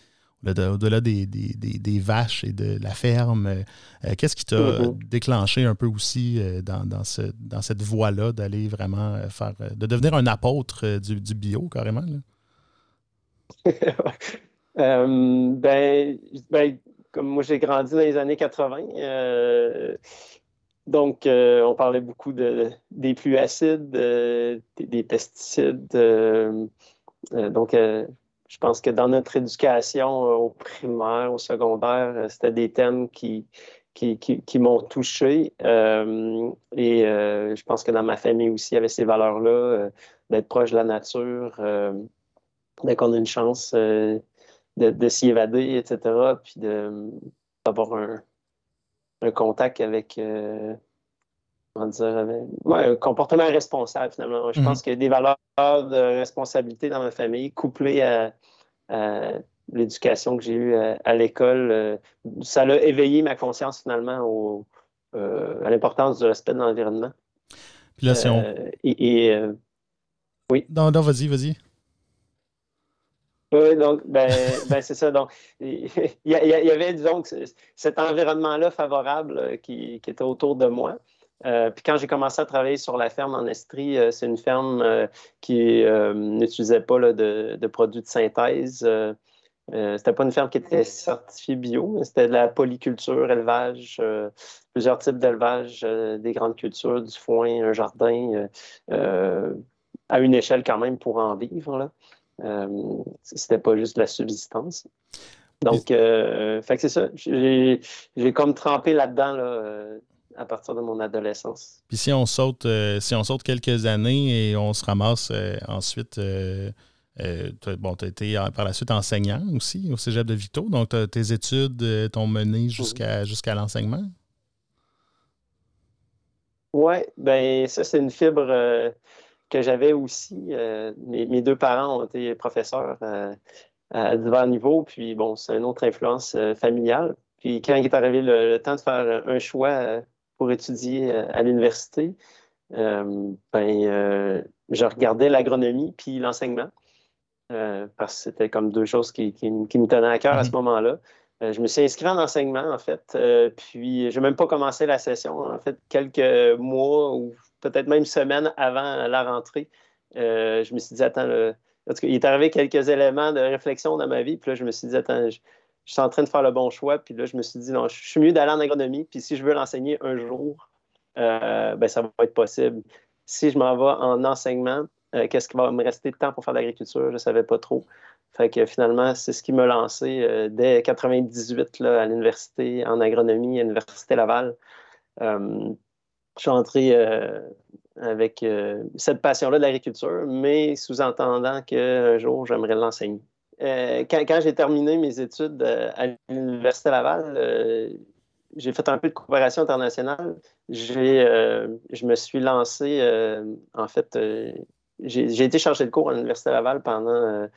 au-delà des, des, vaches et de la ferme. Euh, qu'est-ce qui t'a mm-hmm. déclenché un peu aussi euh, dans, dans, ce, dans cette voie-là d'aller vraiment euh, faire, de devenir un apôtre du, bio carrément? (laughs) ben, ben, comme moi j'ai grandi dans les années 80, donc on parlait beaucoup de, des pluies acides, des, des, pesticides. donc je pense que dans notre éducation euh, au primaire, au secondaire, euh, c'était des thèmes qui, qui, m'ont touché. Euh, et je pense que dans ma famille aussi, il y avait ces valeurs-là, d'être proche de la nature, dès qu'on a une chance de, s'y évader, etc., puis d'avoir un, contact avec dire, un comportement responsable finalement. Je mhm. pense que des valeurs de responsabilité dans ma famille, couplées à, l'éducation que j'ai eue à, l'école, euh, ça a éveillé ma conscience finalement au, euh, à l'importance du respect de l'environnement. Puis là, si on... Euh, et, oui. Non, non, vas-y, vas-y. Oui, donc, ben, (laughs) ben c'est ça. Donc, il y, avait, disons, cet environnement-là favorable qui, qui, était autour de moi. Euh, puis quand j'ai commencé à travailler sur la ferme en Estrie, euh, c'est une ferme euh, qui n'utilisait pas de, produits de synthèse. c'était pas une ferme qui était certifiée bio, c'était de la polyculture, élevage, plusieurs types d'élevage, des grandes cultures, du foin, un jardin, à une échelle quand même pour en vivre. Là. c'était pas juste de la subsistance. Donc, c'est ça. J'ai comme trempé là-dedans là, à partir de mon adolescence. Puis si on saute, euh, si on saute quelques années et on se ramasse euh, ensuite, euh, bon, tu as été par la suite enseignant aussi au Cégep de Victo, donc tes études t'ont mené jusqu'à jusqu'à l'enseignement? Oui, ben ça, c'est une fibre que j'avais aussi. Mes, deux parents ont été professeurs à divers niveaux, puis bon, c'est une autre influence familiale. Puis quand il est arrivé le temps de faire un choix pour étudier euh, à l'université, euh, ben, euh, je regardais l'agronomie puis l'enseignement. parce que c'était comme deux choses qui, me tenaient à cœur à ce mhm. moment-là. je me suis inscrit en enseignement, en fait, puis je n'ai même pas commencé la session, en fait, quelques mois ou peut-être même semaines avant la rentrée. je me suis dit, attends, il est arrivé quelques éléments de réflexion dans ma vie, puis là, je me suis dit, attends, je suis en train de faire le bon choix. Puis là, je me suis dit, non, je suis mieux d'aller en agronomie. Puis si je veux l'enseigner un jour, euh, ben, ça va être possible. Si je m'en vais en enseignement, euh, qu'est-ce qui va me rester de temps pour faire de l'agriculture? Je ne savais pas trop. Fait que finalement, c'est ce qui m'a lancé euh, dès 98 là, à l'université en agronomie à l'Université Laval. je suis entré avec cette passion-là de l'agriculture, mais sous-entendant qu'un jour, j'aimerais l'enseigner. Euh, quand, j'ai terminé mes études euh, à l'Université Laval, euh, j'ai fait un peu de coopération internationale. je me suis lancé, en fait, j'ai été chargé de cours à l'Université Laval pendant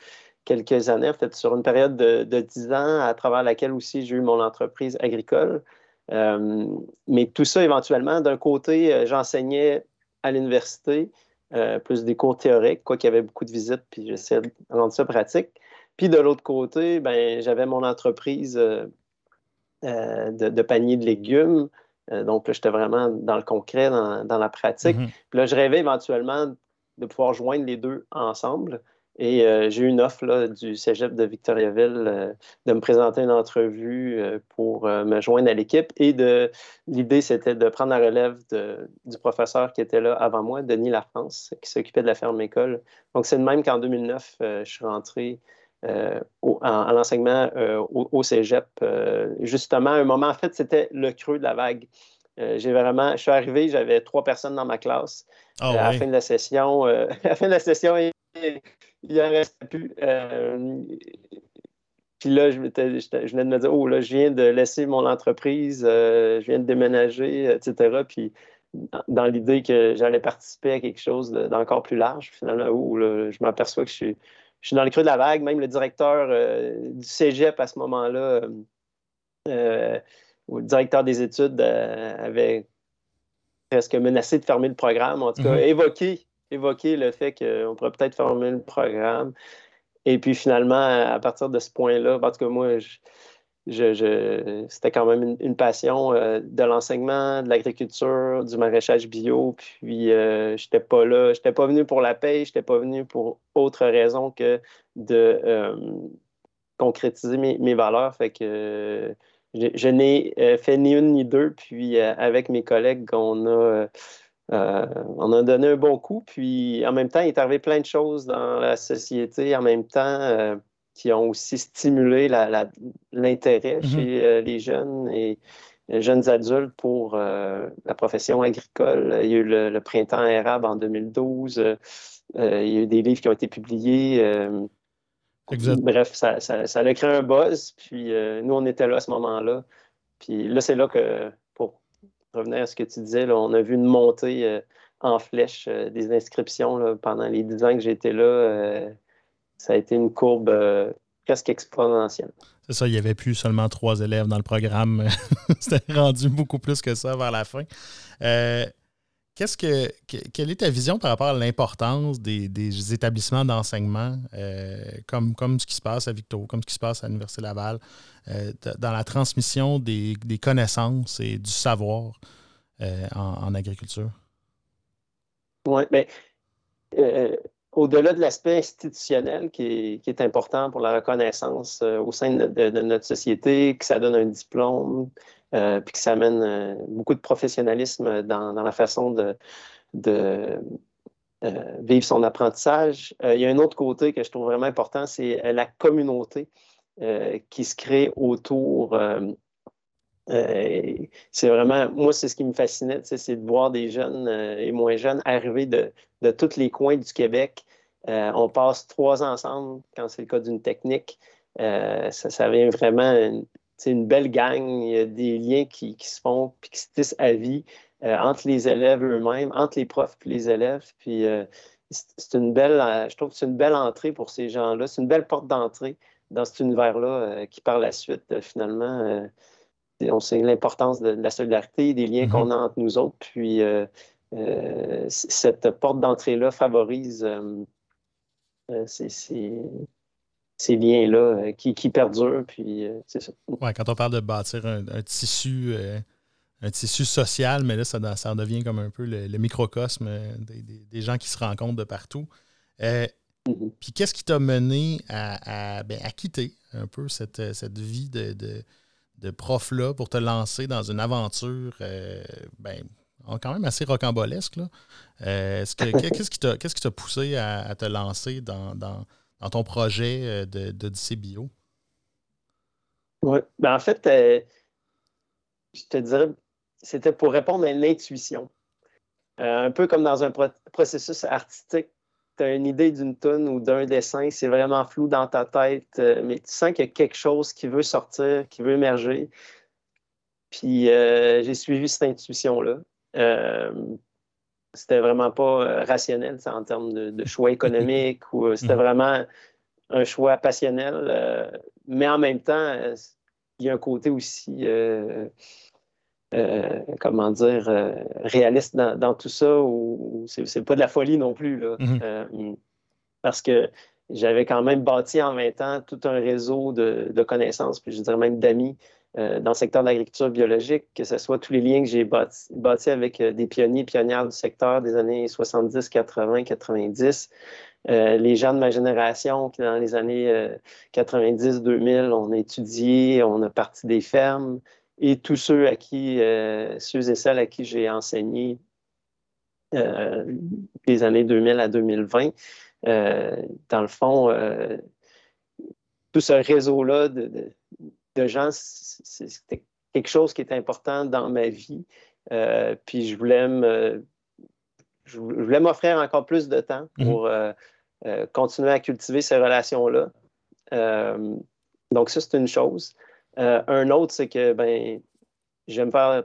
quelques années, en fait, sur une période de, de 10 ans, à travers laquelle aussi j'ai eu mon entreprise agricole. mais tout ça, éventuellement, d'un côté, j'enseignais à l'université, plus des cours théoriques, quoi qu'il y avait beaucoup de visites, puis j'essayais de rendre ça pratique. Puis de l'autre côté, ben, j'avais mon entreprise euh, euh, de, panier de légumes. Euh, donc, j'étais vraiment dans le concret, dans, la pratique. Mm-hmm. Puis là, je rêvais éventuellement de pouvoir joindre les deux ensemble. Et j'ai eu une offre du cégep de Victoriaville de me présenter une entrevue pour me joindre à l'équipe. Et de, l'idée, c'était de prendre la relève du professeur qui était là avant moi, Denis Lafrance, qui s'occupait de la ferme école. Donc, c'est de même qu'en 2009, je suis rentré euh, en, l'enseignement euh, au, cégep. Euh, justement, un moment, en fait, c'était le creux de la vague. j'ai vraiment, je suis arrivé, j'avais trois personnes dans ma classe. Ah à la fin de la session, (laughs) à la fin de la session, il n'en restait plus. Puis là, je, je, venais de me dire, oh là, je viens de laisser mon entreprise, je viens de déménager, etc. Puis dans l'idée que j'allais participer à quelque chose d'encore plus large, finalement, où je m'aperçois que je suis, je suis dans le creux de la vague. Même le directeur du cégep à ce moment-là, ou le directeur des études, avait presque menacé de fermer le programme, en tout cas, mm-hmm. évoqué, le fait qu'on pourrait peut-être fermer le programme. Et puis finalement, à partir de ce point-là, en tout cas, moi, je, c'était quand même une, passion euh, de l'enseignement, de l'agriculture, du maraîchage bio. Puis, euh, je n'étais pas là, je n'étais pas venu pour la paix, je n'étais pas venu pour autre raison que de euh, concrétiser mes, valeurs. Fait que je, n'ai euh, fait ni une ni deux. Puis avec mes collègues, on a, on a donné un bon coup. Puis en même temps, il est arrivé plein de choses dans la société en même temps qui ont aussi stimulé l'intérêt mm-hmm. chez les jeunes et les jeunes adultes pour la profession agricole. Il y a eu le, printemps arabe en 2012. il y a eu des livres qui ont été publiés. Bref, ça, ça, a créé un buzz. Puis euh, nous, on était là à ce moment-là. Puis là, c'est là que, pour revenir à ce que tu disais, on a vu une montée euh, en flèche euh, des inscriptions pendant les dix ans que j'étais là. Ça a été une courbe presque exponentielle. C'est ça, il n'y avait plus seulement trois élèves dans le programme. (laughs) C'était rendu beaucoup plus que ça vers la fin. Qu'est-ce que, quelle est ta vision par rapport à l'importance des, établissements d'enseignement, euh, comme, comme ce qui se passe à Victo, comme ce qui se passe à l'Université Laval, euh, dans la transmission des, connaissances et du savoir euh, en, agriculture? Oui, bien, au-delà de l'aspect institutionnel qui est, important pour la reconnaissance au sein de, notre société, que ça donne un diplôme, euh, puis que ça amène euh, beaucoup de professionnalisme dans, la façon de, euh, vivre son apprentissage. il y a un autre côté que je trouve vraiment important, c'est la communauté qui se crée autour. C'est vraiment, moi, c'est ce qui me fascinait, c'est de voir des jeunes et moins jeunes arriver de, tous les coins du Québec. on passe trois ensemble quand c'est le cas d'une technique. ça, ça, vient vraiment c'est une belle gang, il y a des liens qui, se font puis qui se tissent à vie euh, entre les élèves eux-mêmes, entre les profs et les élèves. Puis euh, c'est une belle, euh, je trouve que c'est une belle entrée pour ces gens-là. C'est une belle porte d'entrée dans cet univers-là qui, par la suite, finalement, on sait l'importance de, la solidarité, des liens qu'on mm-hmm. a entre nous autres. Puis cette porte d'entrée-là favorise c'est ces liens-là euh, qui, perdurent. Puis euh, c'est ça. quand on parle de bâtir un, tissu. Euh, un tissu social, mais là, ça, ça devient comme un peu le, microcosme des, gens qui se rencontrent de partout. Mm-hmm. Puis qu'est-ce qui t'a mené à, ben, quitter un peu cette, vie de, prof-là pour te lancer dans une aventure ben, quand même assez rocambolesque? qu'est-ce qui t'a poussé à, te lancer dans, dans ton projet euh, de, de Bio? Oui, ben en fait, euh, je te dirais, c'était pour répondre à l'intuition. Euh, un peu comme dans un processus artistique, tu as une idée d'une tonne ou d'un dessin, c'est vraiment flou dans ta tête, mais tu sens qu'il y a quelque chose qui veut sortir, qui veut émerger. Puis j'ai suivi cette intuition-là c'était vraiment pas euh, rationnel en termes de, choix économiques ou euh, c'était mhm. vraiment un choix passionnel. Euh, mais en même temps, il y a un côté aussi, comment dire, réaliste dans, tout ça où, c'est pas de la folie non plus. Mhm. parce que j'avais quand même bâti en 20 ans tout un réseau de, de connaissances, puis je dirais même d'amis euh, dans le secteur de l'agriculture biologique, que ce soit tous les liens que j'ai bâtis, avec euh, des pionniers, pionnières du secteur des années 70, 80, 90. les gens de ma génération qui, dans les années 90, 2000, on a étudié, on a parti des fermes, et tous ceux à qui, euh, ceux et celles à qui j'ai enseigné des années 2000 à 2020, dans le fond, tout ce réseau-là de de gens, c'était quelque chose qui était important dans ma vie. Euh, puis je voulais je voulais m'offrir encore plus de temps mhm. pour euh, euh, continuer à cultiver ces relations-là. donc ça, c'est une chose. Un autre, c'est que ben, j'aime faire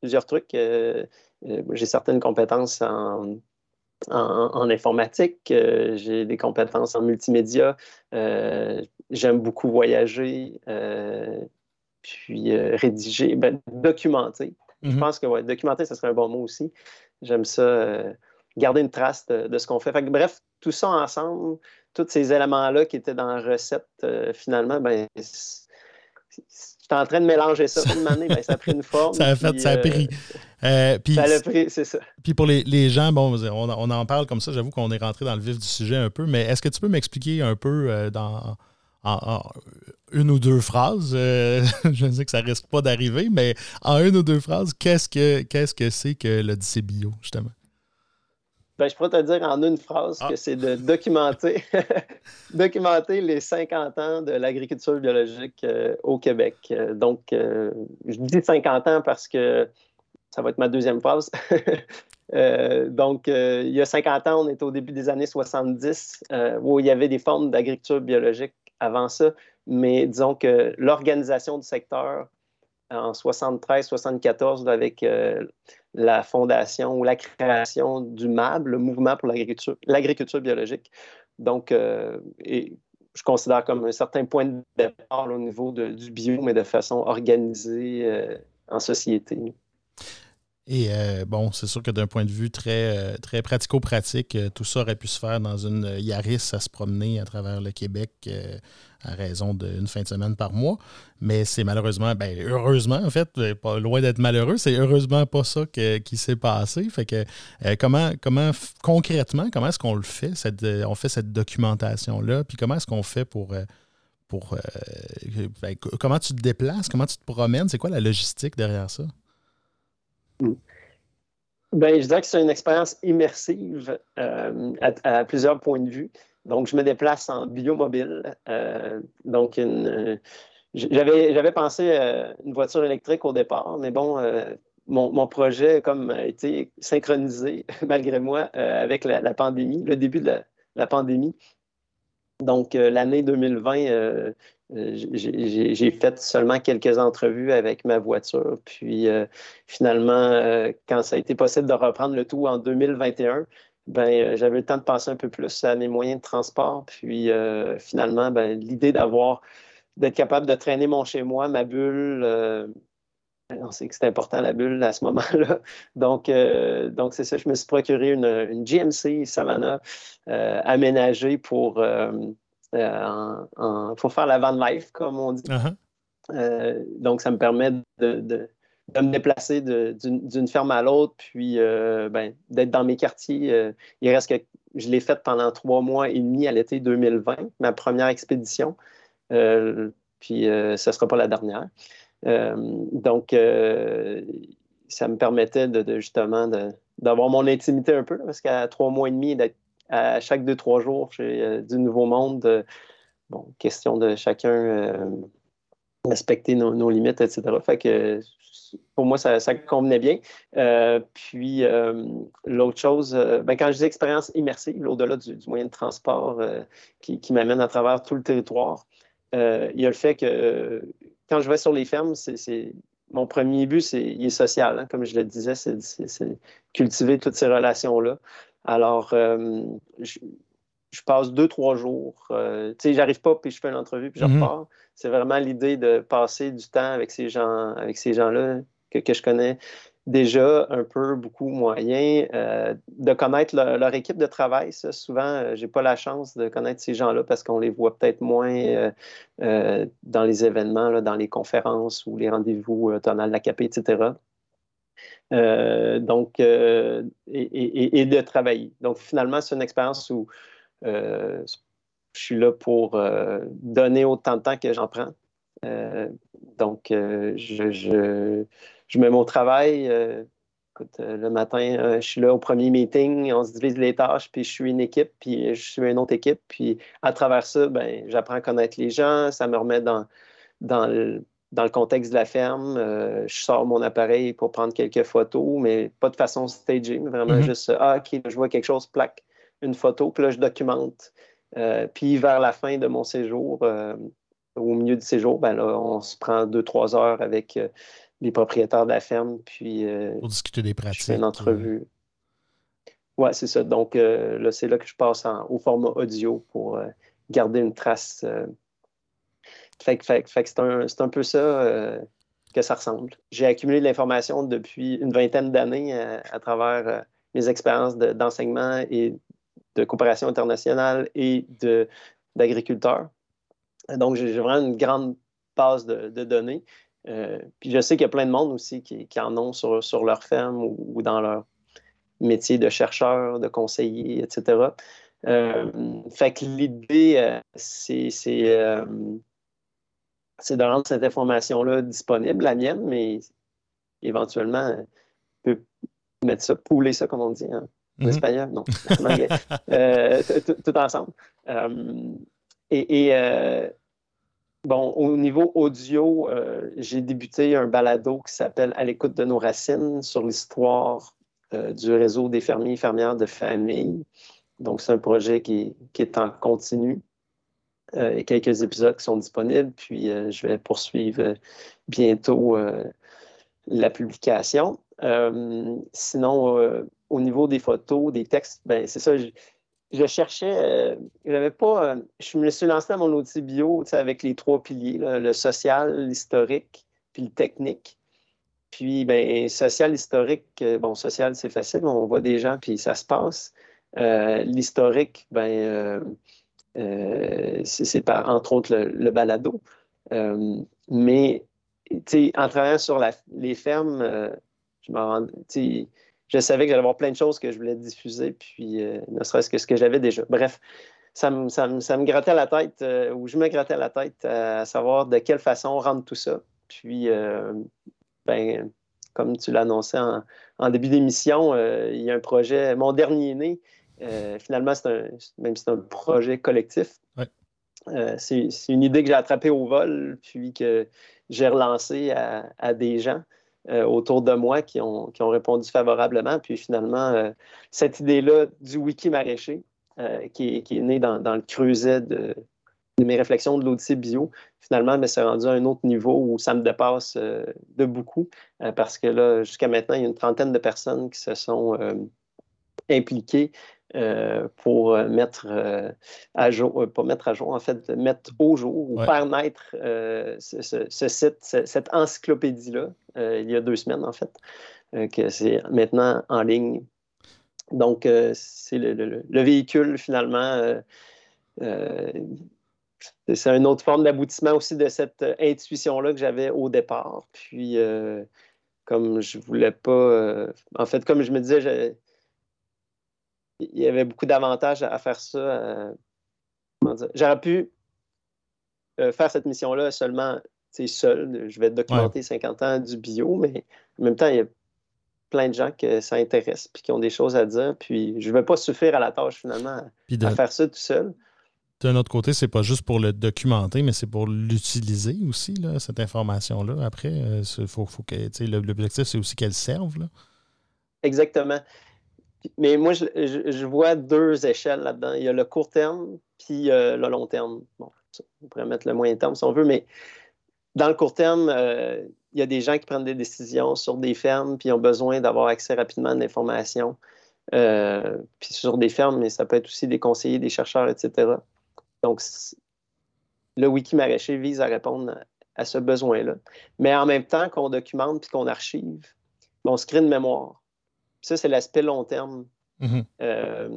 plusieurs trucs. j'ai certaines compétences en, en, informatique, j'ai des compétences en multimédia, j'aime beaucoup voyager, puis rédiger, ben, documenter. Je mhm. pense que ouais, documenter, ce serait un bon mot aussi. J'aime ça, garder une trace de, ce qu'on fait. Bref, tout ça ensemble, tous ces éléments-là qui étaient dans la recette, finalement, ben, J'étais en train de mélanger ça une année, ben, ça a pris une (laughs) forme. ça a fait, ça a pris. Euh, ça a pris, c'est ça. Puis pour les, les, gens, bon, on, on, en parle comme ça, j'avoue qu'on est rentré dans le vif du sujet un peu, mais est-ce que tu peux m'expliquer un peu euh, dans en, une ou deux phrases, euh, (laughs) je sais que ça risque pas d'arriver, mais en une ou deux phrases, qu'est-ce que qu'est-ce que c'est que l'Odyssée bio, justement? Ben, je pourrais te dire en une phrase que ah. c'est de documenter, (laughs) documenter les 50 ans de l'agriculture biologique euh, au Québec. Euh, donc, euh, je dis 50 ans parce que ça va être ma deuxième phrase. (laughs) donc, il y a 50 ans, on était au début des années 70, où il y avait des formes d'agriculture biologique avant ça, mais disons que l'organisation du secteur en 73-74 avec la fondation ou la création du MAB, le Mouvement pour l'agriculture biologique. Donc, euh, je considère comme un certain point de départ au niveau du bio, mais de façon organisée euh, en société. Et euh, bon, c'est sûr que d'un point de vue très, très pratico-pratique, tout ça aurait pu se faire dans une Yaris à se promener à travers le Québec à raison d'une fin de semaine par mois. Mais c'est malheureusement, ben, heureusement, en fait, euh, pas loin d'être malheureux, c'est heureusement pas ça qui s'est passé. Fait que euh, comment, comment concrètement, comment est-ce qu'on le fait, cette, euh, on fait cette documentation-là, puis comment est-ce qu'on fait pour. pour ben, comment tu te déplaces, comment tu te promènes, c'est quoi la logistique derrière ça? Hmm. Ben, je dirais que c'est une expérience immersive à, plusieurs points de vue. Donc, je me déplace en biomobile. Euh, donc, euh, j'avais, pensé à euh, une voiture électrique au départ, mais bon, mon, projet a comme été synchronisé, (laughs) malgré moi, avec la, pandémie, le début de la, pandémie. Donc, l'année 2020, j'ai, fait seulement quelques entrevues avec ma voiture. Puis, finalement, quand ça a été possible de reprendre le tout en 2021, ben, euh, j'avais le temps de penser un peu plus à mes moyens de transport. Puis euh, finalement, ben, l'idée d'avoir, d'être capable de traîner mon chez moi, ma bulle, euh, on sait que c'est important la bulle à ce moment-là. (laughs) Donc, donc c'est ça, je me suis procuré une, GMC Savannah aménagée pour, pour faire la van life, comme on dit. Uh-huh. donc, ça me permet de de me déplacer d'une ferme à l'autre, puis euh, ben, d'être dans mes quartiers. Euh, il reste que je l'ai fait pendant trois mois et demi à l'été 2020, ma première expédition. Euh, puis ce ne sera pas la dernière. donc, ça me permettait de, justement d'avoir mon intimité un peu, parce qu'à trois mois et demi, d'être à chaque deux, trois jours j'ai du nouveau monde. bon, question de chacun respecter nos, limites, etc. Fait que pour moi, ça, convenait bien. Euh, puis, euh, l'autre chose, euh, ben, quand je dis expérience immersive, au-delà du, moyen de transport qui, m'amène à travers tout le territoire, il y a le fait que quand je vais sur les fermes, c'est mon premier but, c'est il est social. Hein, comme je le disais, c'est cultiver toutes ces relations-là. Alors, je, passe deux, trois jours. tu sais, j'arrive pas, puis je fais une entrevue, puis je mm-hmm. repars. C'est vraiment l'idée de passer du temps avec ces gens, avec ces gens-là que, je connais déjà un peu, beaucoup moyen, euh, de connaître leur, équipe de travail. Ça, souvent, euh, je n'ai pas la chance de connaître ces gens-là parce qu'on les voit peut-être moins euh, dans les événements, dans les conférences ou les rendez-vous tonal de la CAP, etc. donc, et, de travailler. Donc, finalement, c'est une expérience où je suis là pour euh, donner autant de temps que j'en prends. Euh, donc, euh, je, je, mets mon travail. Écoute, le matin, je suis là au premier meeting, on se divise les tâches, puis je suis une équipe, puis je suis une autre équipe. Puis à travers ça, ben, j'apprends à connaître les gens, ça me remet dans, dans, le, dans le contexte de la ferme. je sors mon appareil pour prendre quelques photos, mais pas de façon stagée, mais vraiment mm-hmm. juste, ah, OK, je vois quelque chose, plaque une photo, puis là, je documente. Euh, puis vers la fin de mon séjour, euh, au milieu du séjour, ben on se prend deux, trois heures avec euh, les propriétaires de la ferme. Puis, pour discuter des pratiques. Je fais une entrevue. Oui, c'est ça. Donc là, c'est là que je passe au format audio pour garder une trace. Fait, que c'est un, un, peu ça que ça ressemble. J'ai accumulé de l'information depuis une vingtaine d'années euh, à, travers euh, mes expériences d'enseignement et de coopération internationale et d'agriculteur. Donc, j'ai vraiment une grande base de, données. Euh, puis je sais qu'il y a plein de monde aussi qui, en ont sur, sur leur ferme ou, dans leur métier de chercheur, de conseiller, etc. fait que l'idée, c'est c'est de rendre cette information-là disponible, la mienne, mais éventuellement, on peut mettre ça, pouler ça, comme on dit en, mhm. espagnol, non, (laughs) euh, tout, ensemble. Euh, et, euh, bon, au niveau audio, j'ai débuté un balado qui s'appelle À l'écoute de nos racines sur l'histoire du réseau des fermiers et fermières de famille. Donc, c'est un projet qui, qui est en continu. Euh, quelques épisodes qui sont disponibles, puis euh, je vais poursuivre euh, bientôt la publication. sinon, au niveau des photos, des textes, ben c'est ça. Je, cherchais, j'avais pas. je me suis lancé dans mon outil bio avec les trois piliers, le social, l'historique, puis le technique. Puis, ben, social, historique, bon, social, c'est facile, on voit des gens, puis ça se passe. l'historique, ben, euh, c'est par, entre autres, le, balado. Euh, mais en travaillant sur les fermes, euh, je, savais que j'allais avoir plein de choses que je voulais diffuser, puis ne serait-ce que ce que j'avais déjà. Bref, ça me, ça, me, grattait la tête, ou je me grattais la tête à savoir de quelle façon rendre tout ça. Puis, ben, comme tu l'annonçais en, début d'émission, il y a un projet, mon dernier né, euh, finalement, c'est un, même si c'est un projet collectif, euh, c'est une idée que j'ai attrapée au vol, puis que j'ai relancée à, des gens euh, autour de moi qui ont, qui ont, répondu favorablement. Puis finalement, cette idée-là du wiki maraîcher, qui, est, qui, est née dans, dans le creuset de, mes réflexions de l'Odyssée bio, finalement, mais c'est rendu à un autre niveau où ça me dépasse de beaucoup, parce que là, jusqu'à maintenant, il y a une trentaine de personnes qui se sont impliquées euh, pour euh, mettre euh, à jour, pas mettre à jour, en fait, mettre au jour ou faire naître ce, site, cette encyclopédie-là, il y a deux semaines, en fait, que c'est maintenant en ligne. Donc, c'est le, véhicule, finalement. c'est une autre forme d'aboutissement aussi de cette intuition-là que j'avais au départ. Puis, comme je voulais pas. en fait, comme je me disais, il y avait beaucoup d'avantages à, faire ça. Euh, j'aurais pu euh, faire cette mission-là seulement seul. Je vais documenter 50 ans du bio, mais en même temps, il y a plein de gens que ça intéresse puis qui ont des choses à dire. Puis je ne vais pas suffire à la tâche finalement à faire ça tout seul. D'un autre côté, c'est pas juste pour le documenter, mais c'est pour l'utiliser aussi, là, cette information-là. Après, euh, faut, faut que l'objectif, c'est aussi qu'elle serve. Là. Exactement. Mais moi, je, vois deux échelles là-dedans. Il y a le court terme, puis euh, le long terme. Bon, on pourrait mettre le moyen terme si on veut, mais dans le court terme, euh, il y a des gens qui prennent des décisions sur des fermes, puis ont besoin d'avoir accès rapidement à l'information. Euh, puis sur des fermes, mais ça peut être aussi des conseillers, des chercheurs, etc. Donc, le wiki maraîcher vise à répondre à ce besoin-là. Mais en même temps qu'on documente puis qu'on archive, on se crée une mémoire. Ça, c'est l'aspect long terme. Mm-hmm. Euh,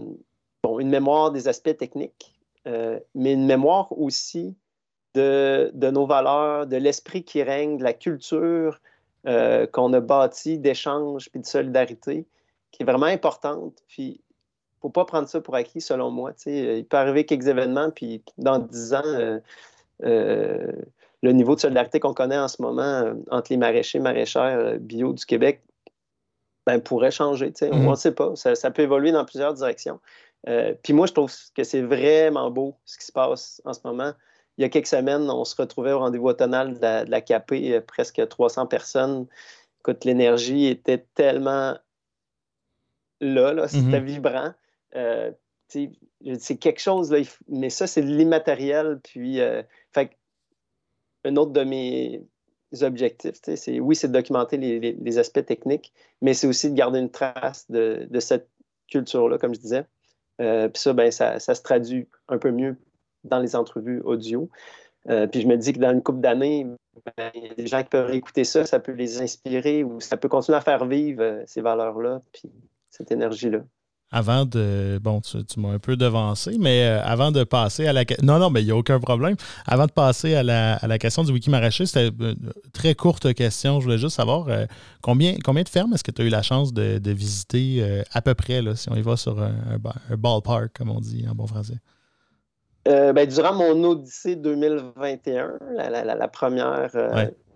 bon, une mémoire des aspects techniques, euh, mais une mémoire aussi de, nos valeurs, de l'esprit qui règne, de la culture euh, qu'on a bâtie d'échange puis de solidarité, qui est vraiment importante. Puis, il ne faut pas prendre ça pour acquis, selon moi. Il peut arriver quelques événements, puis dans dix ans, le niveau de solidarité qu'on connaît en ce moment entre les maraîchers, maraîchères bio du Québec ben, pourrait changer. On ne sait pas. Ça, peut évoluer dans plusieurs directions. Euh, puis moi, je trouve que c'est vraiment beau ce qui se passe en ce moment. Il y a quelques semaines, on se retrouvait au rendez-vous automnal de la, de KP, euh, presque 300 personnes. Écoute, l'énergie était tellement là, là c'était mhm. vibrant. Euh, c'est quelque chose, là, mais ça, c'est l'immatériel. Puis, fait, un autre de mes, objectifs. C'est, oui, c'est de documenter les, aspects techniques, mais c'est aussi de garder une trace de, cette culture-là, comme je disais. Euh, puis ça, ben, ça, se traduit un peu mieux dans les entrevues audio. Euh, puis je me dis que dans une couple d'années, ben, il y a des gens qui peuvent écouter ça, ça peut les inspirer ou ça peut continuer à faire vivre euh, ces valeurs-là, puis cette énergie-là avant de. Bon, tu, m'as un peu devancé, mais euh, avant de passer à la. Non, non, mais il n'y a aucun problème. Avant de passer à la, question du wiki maraîcher, c'était une très courte question. Je voulais juste savoir euh, combien, combien de fermes est-ce que tu as eu la chance de, visiter euh, à peu près, là, si on y va sur un, ballpark, comme on dit en bon français? Ben, durant mon Odyssée 2021, la, première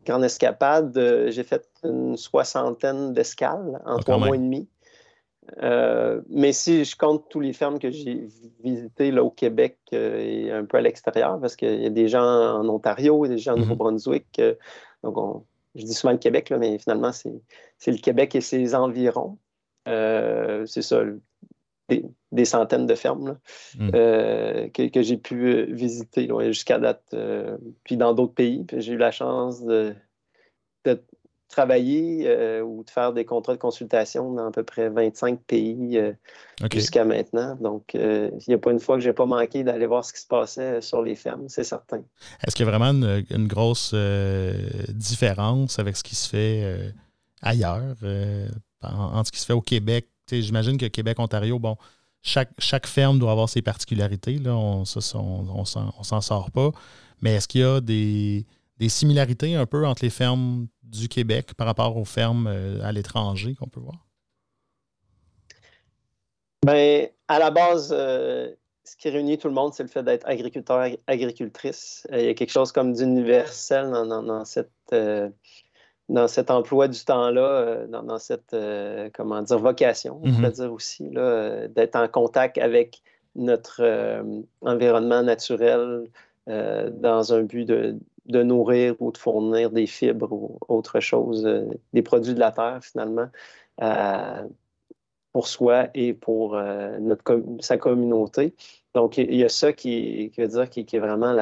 grande escapade, j'ai fait une soixantaine d'escales en ah, trois mois et demi. Euh, mais si je compte tous les fermes que j'ai visitées là, au Québec euh, et un peu à l'extérieur, parce qu'il y a des gens en Ontario, des gens au mhm. Nouveau-Brunswick. Euh, donc, je dis souvent le Québec, mais finalement, c'est le Québec et ses environs. c'est ça, des, centaines de fermes mhm. que, j'ai pu visiter jusqu'à date. puis dans d'autres pays, j'ai eu la chance de, de travailler euh, ou de faire des contrats de consultation dans à peu près 25 pays euh, jusqu'à maintenant. Donc, euh, il n'y a pas une fois que je n'ai pas manqué d'aller voir ce qui se passait sur les fermes, c'est certain. Est-ce qu'il y a vraiment une, grosse différence avec ce qui se fait ailleurs, entre ce qui se fait au Québec? J'imagine que Québec, Ontario, bon, chaque, chaque ferme doit avoir ses particularités. Là, on ne s'en sort pas. Mais est-ce qu'il y a des, des similarités un peu entre les fermes du Québec par rapport aux fermes euh, à l'étranger qu'on peut voir? Bien, à la base, euh, ce qui réunit tout le monde, c'est le fait d'être agriculteur, agricultrice. Euh, il y a quelque chose comme d'universel dans, cette, dans cet emploi du temps-là, dans, cette, comment dire, vocation, on mm-hmm. dire aussi, d'être en contact avec notre environnement naturel dans un but de, de nourrir ou de fournir des fibres ou autre chose, euh, des produits de la terre finalement, euh, pour soi et pour euh, notre sa communauté. Donc, il y a ça qui, veut dire qui, est vraiment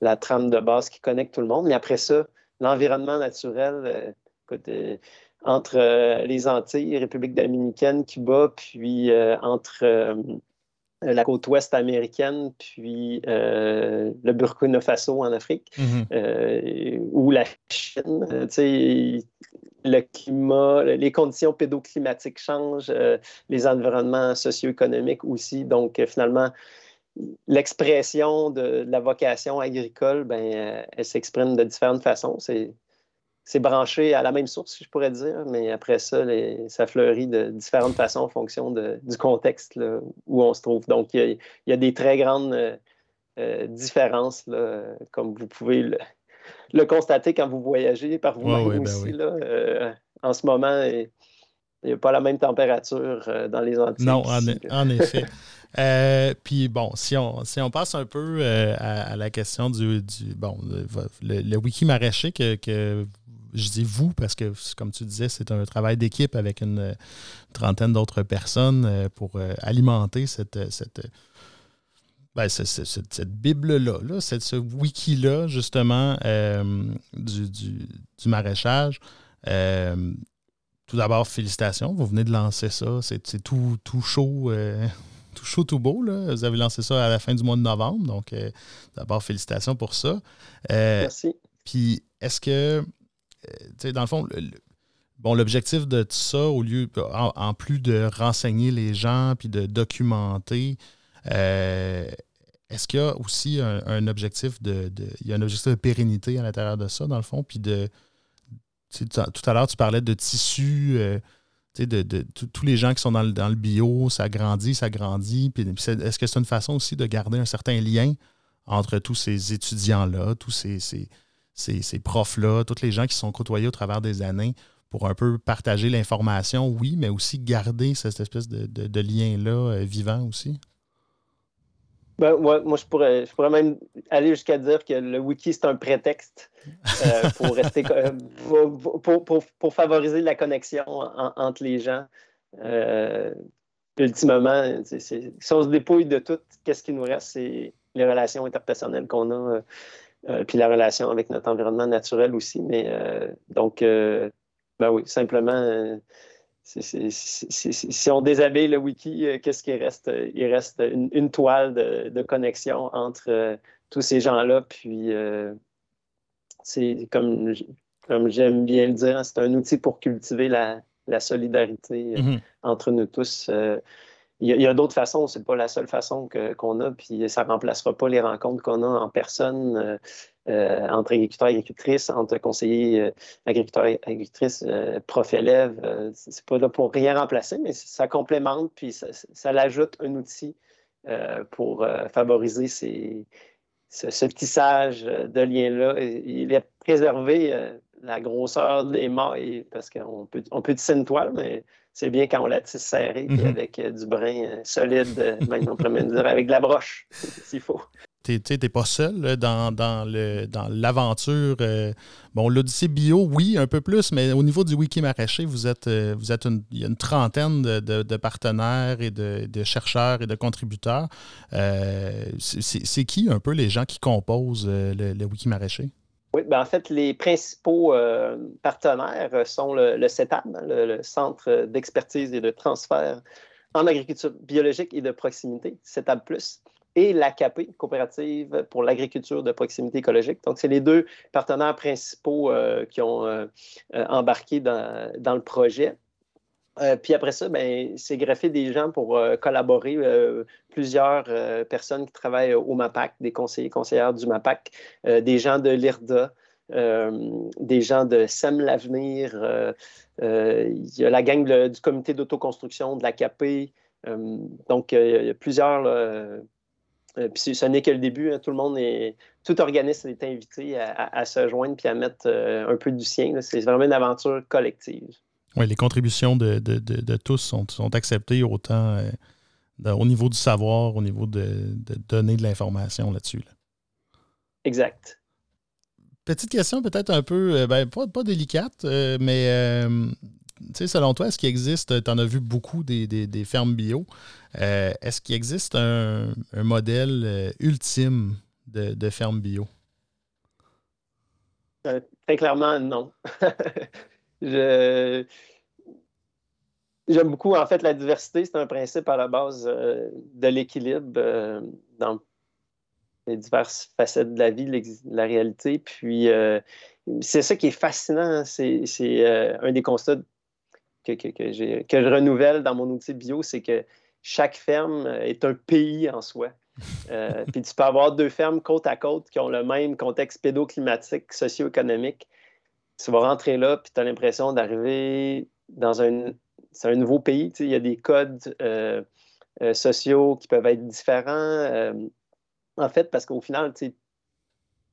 la, trame de base qui connecte tout le monde. Mais après ça, l'environnement naturel, entre les Antilles, République dominicaine, Cuba, puis entre la côte ouest américaine, puis euh, le Burkina Faso en Afrique, mhm. euh, ou la Chine. le climat, les conditions pédoclimatiques changent, les environnements socio-économiques aussi. Donc, finalement, l'expression de, la vocation agricole, ben, elle s'exprime de différentes façons. C'est c'est branché à la même source, je pourrais dire, mais après ça, ça fleurit de différentes façons en fonction du contexte où on se trouve. Donc, il y, a, des très grandes euh, euh, différences, comme vous pouvez le, constater quand vous voyagez par vous-même ben aussi. Euh, en ce moment, il n'y a pas la même température dans les Antilles. Non, en, effet. puis bon, si on, si on passe un peu à, la question du, bon, le, wiki maraîcher que, que je dis vous parce que, comme tu disais, c'est un travail d'équipe avec une, trentaine d'autres personnes euh, pour euh, alimenter cette, cette, ben, cette, Bible-là, là, ce wiki-là, justement, euh, du, maraîchage. tout d'abord, félicitations. Vous venez de lancer ça. C'est tout, tout chaud. (laughs) tout chaud, tout beau. Là. Vous avez lancé ça à la fin du mois de novembre. Donc, d'abord, félicitations pour ça. Merci. Puis, est-ce que euh, dans le fond, bon, l'objectif de tout ça, au lieu, en, plus de renseigner les gens puis de documenter, euh, est-ce qu'il y a aussi un, objectif de, il y a un objectif de pérennité à l'intérieur de ça, dans le fond, puis de tout à l'heure, tu parlais de tissu, euh, de, tous les gens qui sont dans le, dans le, bio, ça grandit, ça grandit. est-ce que c'est une façon aussi de garder un certain lien entre tous ces étudiants-là, tous ces, profs-là, tous les gens qui sont côtoyés au travers des années pour un peu partager l'information, oui, mais aussi garder cette espèce de, lien-là euh, vivant aussi? Ben, moi, je pourrais, je pourrais même aller jusqu'à dire que le wiki, c'est un prétexte euh, (laughs) pour rester pour, favoriser la connexion entre les gens. Euh, ultimement, si on se dépouille de tout, qu'est-ce qui nous reste? C'est les relations interpersonnelles qu'on a puis la relation avec notre environnement naturel aussi. Mais donc, ben oui, simplement, si on déshabille le wiki, qu'est-ce qui reste? Il reste une, toile de, connexion entre tous ces gens-là. Puis, c'est comme, comme j'aime bien le dire, c'est un outil pour cultiver la, solidarité mm-hmm. entre nous tous il y a, d'autres façons, c'est pas la seule façon qu'on a, puis ça remplacera pas les rencontres qu'on a en personne euh, euh, entre agriculteurs et agricultrices, entre conseillers euh, agriculteurs et agricultrices, prof-élèves. c'est pas là pour rien remplacer, mais ça complémente, puis ça, l'ajoute un outil pour favoriser ces, ce, tissage de liens-là. Il est préservé la grosseur des mailles, parce qu'on peut, on peut tisser une toile, mais c'est bien quand on la tisse serrée, mhm. avec euh, du brin euh, solide, euh, même on pourrait même dire avec de la broche, (laughs) s'il faut. Tu n'es pas seul dans, dans l'aventure. bon, l'Odyssée bio, oui, un peu plus, mais au niveau du Wiki maraîcher, vous êtes, vous êtes une, il y a une trentaine de, partenaires et de, chercheurs et de contributeurs. c'est qui un peu les gens qui composent le, le Wiki maraîcher? Ben en fait, les principaux euh, partenaires sont le, CETAB, le, Centre d'expertise et de transfert en agriculture biologique et de proximité, CETAB, et l'ACAP, Coopérative pour l'agriculture de proximité écologique. Donc, c'est les deux partenaires principaux euh, qui ont euh, embarqué dans, le projet. Euh, puis après ça, ben, c'est greffé des gens pour euh, collaborer, euh, plusieurs personnes qui travaillent au MAPAC, des conseillers conseillères du MAPAC, des gens de l'IRDA, des gens de SEM l'Avenir, il y a la gang du comité d'autoconstruction de l'AKP. donc, il y a plusieurs. puis ce n'est que le début, hein, tout le monde est, tout organisme est invité à, se joindre puis à mettre un peu du sien. C'est vraiment une aventure collective. Oui, les contributions de, tous sont, acceptées autant euh, au niveau du savoir, au niveau de, donner de l'information là-dessus. Exact. Petite question peut-être un peu, euh, ben, pas, délicate, euh, mais selon toi, est-ce qu'il existe, tu en as vu beaucoup des, fermes bio, est-ce qu'il existe un, modèle ultime de, de ferme bio? très clairement, non. (laughs) Je... J'aime beaucoup, en fait, la diversité, c'est un principe à la base euh, de l'équilibre euh, dans les diverses facettes de la vie, la réalité. Puis, euh, c'est ça qui est fascinant. C'est un des constats que, que, que, que, je renouvelle dans mon outil bio, c'est que chaque ferme est un pays en soi. (laughs) puis tu peux avoir deux fermes côte à côte qui ont le même contexte pédoclimatique, socio-économique, tu vas rentrer là, puis tu as l'impression d'arriver dans un, un nouveau pays. Il y a des codes euh, euh, sociaux qui peuvent être différents. Euh, en fait, parce qu'au final,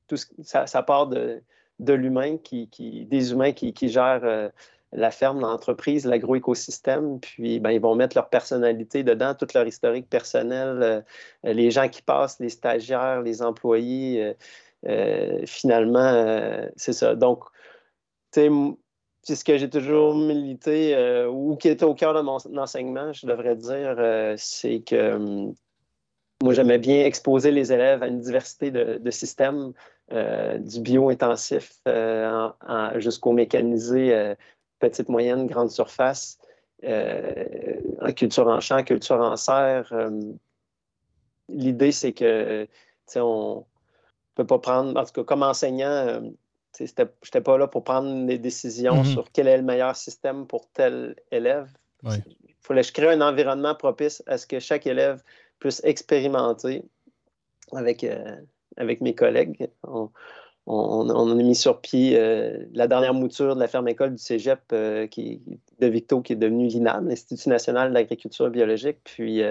tout ça, ça, part de, de l'humain, qui, qui, des humains qui, qui gèrent la ferme, l'entreprise, l'agroécosystème, puis ben, ils vont mettre leur personnalité dedans, tout leur historique personnel, les gens qui passent, les stagiaires, les employés. finalement, c'est ça. Donc, c'est ce que j'ai toujours milité euh, ou qui était au cœur de mon enseignement, je devrais dire, euh, c'est que hum, moi, j'aimais bien exposer les élèves à une diversité de, systèmes, euh, du bio-intensif jusqu'au mécanisé, petite, moyenne, grande surface, en culture en champ, culture en serre. L'idée, c'est que on ne peut pas prendre, en tout cas, comme enseignant, je n'étais pas là pour prendre des décisions mm-hmm. sur quel est le meilleur système pour tel élève. Il fallait que je crée un environnement propice à ce que chaque élève puisse expérimenter avec, euh, avec mes collègues. On, on, a mis sur pied euh, la dernière mouture de la ferme école du cégep euh, qui, de Victo, qui est devenu l'INAM, l'Institut national d'agriculture biologique. Puis,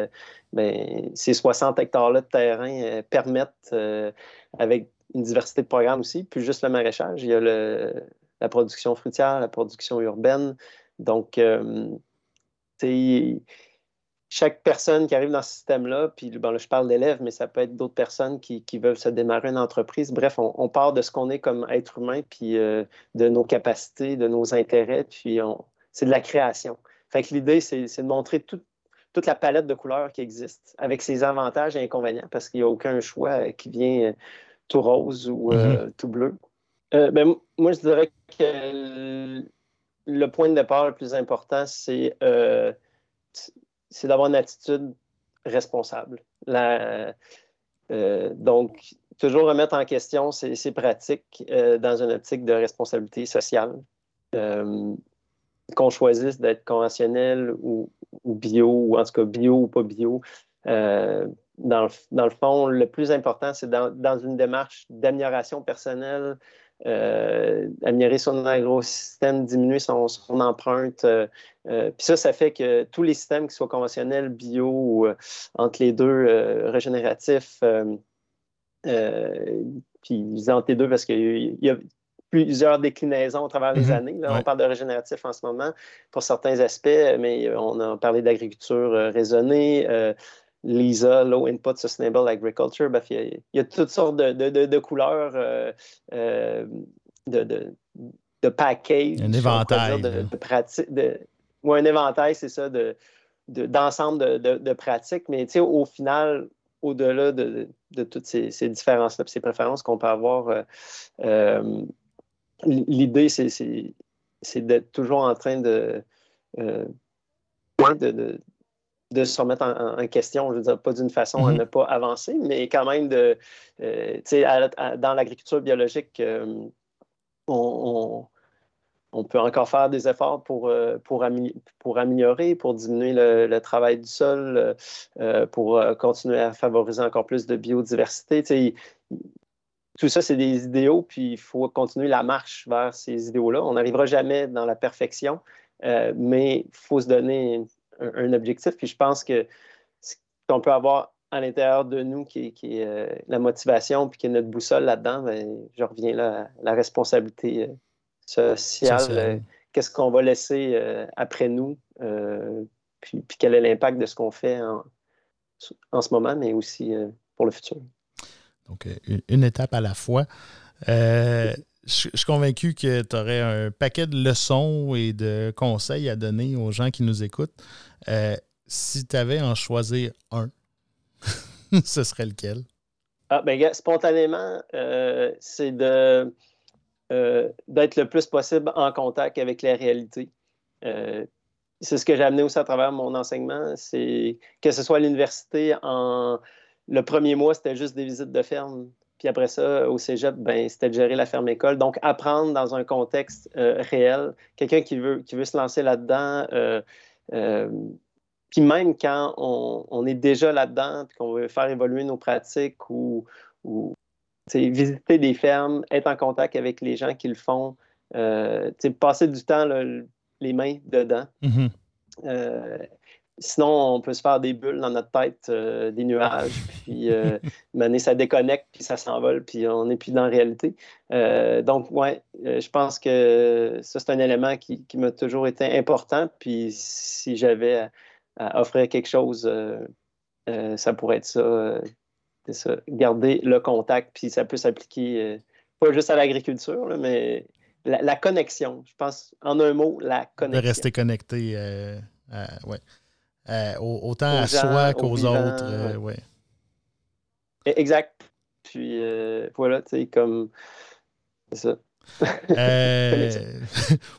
ben, ces 60 hectares-là de terrain permettent, avec une diversité de programmes aussi. Puis juste le maraîchage, il y a la production fruitière, la production urbaine. Donc, euh, chaque personne qui arrive dans ce système-là, puis là, je parle d'élèves, mais ça peut être d'autres personnes qui, veulent se démarrer une entreprise. Bref, on, part de ce qu'on est comme être humain, puis euh, de nos capacités, de nos intérêts, puis c'est de la création. Fait que l'idée, c'est de montrer toute la palette de couleurs qui existe, avec ses avantages et inconvénients, parce qu'il n'y a aucun choix qui vient tout rose ou mm-hmm. tout bleu. Ben, moi, je dirais que le point de départ le plus important, c'est c'est d'avoir une attitude responsable. donc, toujours remettre en question ces, pratiques dans une optique de responsabilité sociale qu'on choisisse d'être conventionnel ou, bio, ou en tout cas bio ou pas bio, euh, dans, le, dans, le, fond, le plus important, c'est dans, dans, une démarche d'amélioration personnelle, euh, améliorer son agro-système, diminuer son, son empreinte. Euh, puis ça, ça fait que tous les systèmes, qui soient conventionnels, bio ou entre les deux, régénératifs, puis entre les deux parce qu'il y a, plusieurs déclinaisons à travers les mhm. années. On parle de régénératif en ce moment pour certains aspects, mais on a parlé d'agriculture euh, raisonnée. Euh, LISA, Low Input Sustainable Agriculture, il, y a, toutes sortes de, couleurs, euh, de, de, package. Un éventail. De, ou un éventail, c'est ça, d'ensemble de, pratiques. Mais au final, au-delà de, toutes ces, différences-là, ces préférences qu'on peut avoir, l'idée, c'est d'être toujours en train de, euh, de, de, se remettre en, question, je veux dire, pas d'une façon à mm-hmm. ne pas avancer, mais quand même de, euh, sais, dans l'agriculture biologique, euh, on, on, peut encore faire des efforts pour, pour, pour améliorer, pour diminuer le, travail du sol, pour continuer à favoriser encore plus de biodiversité. Tu sais, tout ça, c'est des idéaux, puis il faut continuer la marche vers ces idéaux-là. On n'arrivera jamais dans la perfection, euh, mais il faut se donner un, objectif. Puis je pense que ce qu'on peut avoir à l'intérieur de nous, qui est, euh, la motivation, puis qui est notre boussole là-dedans, ben, je reviens là à la responsabilité euh, sociale. Qu'est-ce qu'on va laisser après nous, puis, puis, quel est l'impact de ce qu'on fait en, en, ce moment, mais aussi pour le futur. Donc, euh, une, étape à la fois. Euh, je, suis convaincu que tu aurais un paquet de leçons et de conseils à donner aux gens qui nous écoutent. Euh, si tu avais en choisir un, (laughs) ce serait lequel? Ah, ben, spontanément, c'est de, d'être le plus possible en contact avec la réalité. c'est ce que j'ai amené aussi à travers mon enseignement, c'est que ce soit à l'université en le premier mois, c'était juste des visites de ferme. Puis après ça, au cégep, ben, c'était de gérer la ferme-école. Donc, apprendre dans un contexte euh, réel. Quelqu'un qui veut, qui veut se lancer là-dedans. Euh, euh, puis même quand on, est déjà là-dedans, puis qu'on veut faire évoluer nos pratiques ou, visiter des fermes, être en contact avec les gens qui le font, passer du temps les mains dedans. Mm-hmm. Sinon, on peut se faire des bulles dans notre tête, euh, des nuages, puis euh, (laughs) ça déconnecte, puis ça s'envole, puis on n'est plus dans la réalité. Euh, donc, ouais, euh, je pense que ça, c'est un élément qui, m'a toujours été important. Puis si j'avais à, offrir quelque chose, ça pourrait être ça, ça, garder le contact, puis ça peut s'appliquer pas juste à l'agriculture, mais la, la, connexion. Je pense, en un mot, la connexion. De rester connecté, ouais. Euh, autant à soi qu'aux autres. Euh, ouais. Exact. Puis euh, voilà, tu sais, comme. C'est ça. (laughs)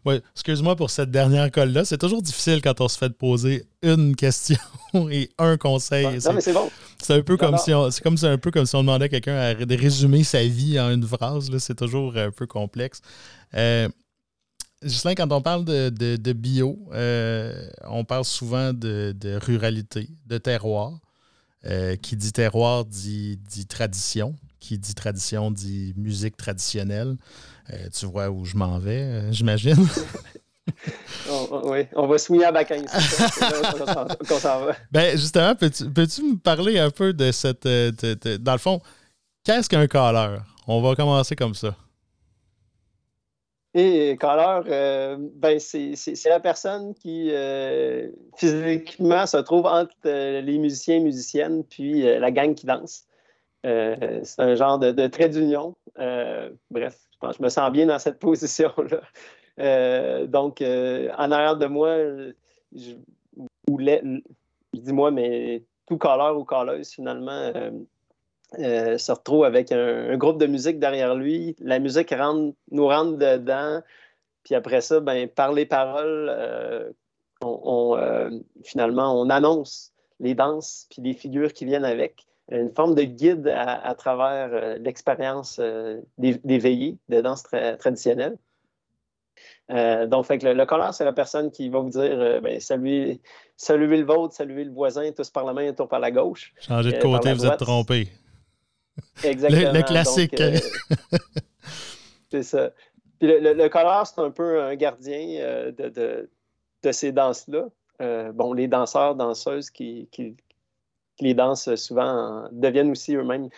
ouais, excuse-moi pour cette dernière colle-là. C'est toujours difficile quand on se fait poser une question (laughs) et un conseil. non, mais c'est bon. C'est un peu comme si on, c'est comme un peu comme si on demandait à quelqu'un de résumer sa vie en une phrase. C'est toujours un peu complexe. Gislain, quand on parle de, bio, euh, on parle souvent de, ruralité, de terroir. Euh, qui dit terroir dit, tradition. Qui dit tradition dit musique traditionnelle. Euh, tu vois où je m'en vais, j'imagine. (laughs) oui, on va se mouiller à Bacagne. (laughs) ben, justement, peux-tu, me parler un peu de cette. dans le fond, qu'est-ce qu'un caleur? On va commencer comme ça. Et Caller, euh, ben c'est la personne qui euh, physiquement se trouve entre euh, les musiciens et musiciennes, puis la gang qui danse. c'est un genre de, trait d'union. bref, je, pense, je me sens bien dans cette (laughs) position-là. donc, en arrière de moi, je, dis moi, mais tout caller ou calleuse, finalement, se retrouve avec un, groupe de musique derrière lui. La musique nous rentre dedans. Puis après ça, ben, par les paroles, on, finalement, on annonce les danses puis les figures qui viennent avec. Une forme de guide à, travers l'expérience des, veillées de danse traditionnelle. Euh, donc, fait que le, le c'est la personne qui va vous dire euh, ben, saluez, le vôtre, saluez le voisin, tous par la main, tous par la gauche. Changez de euh, côté, vous êtes trompé. Exactement. Le, classique. (laughs) c'est ça. Puis le, le, c'est un peu un gardien de, de, ces danses-là. bon, les danseurs, danseuses qui, qui, les dansent souvent deviennent aussi eux-mêmes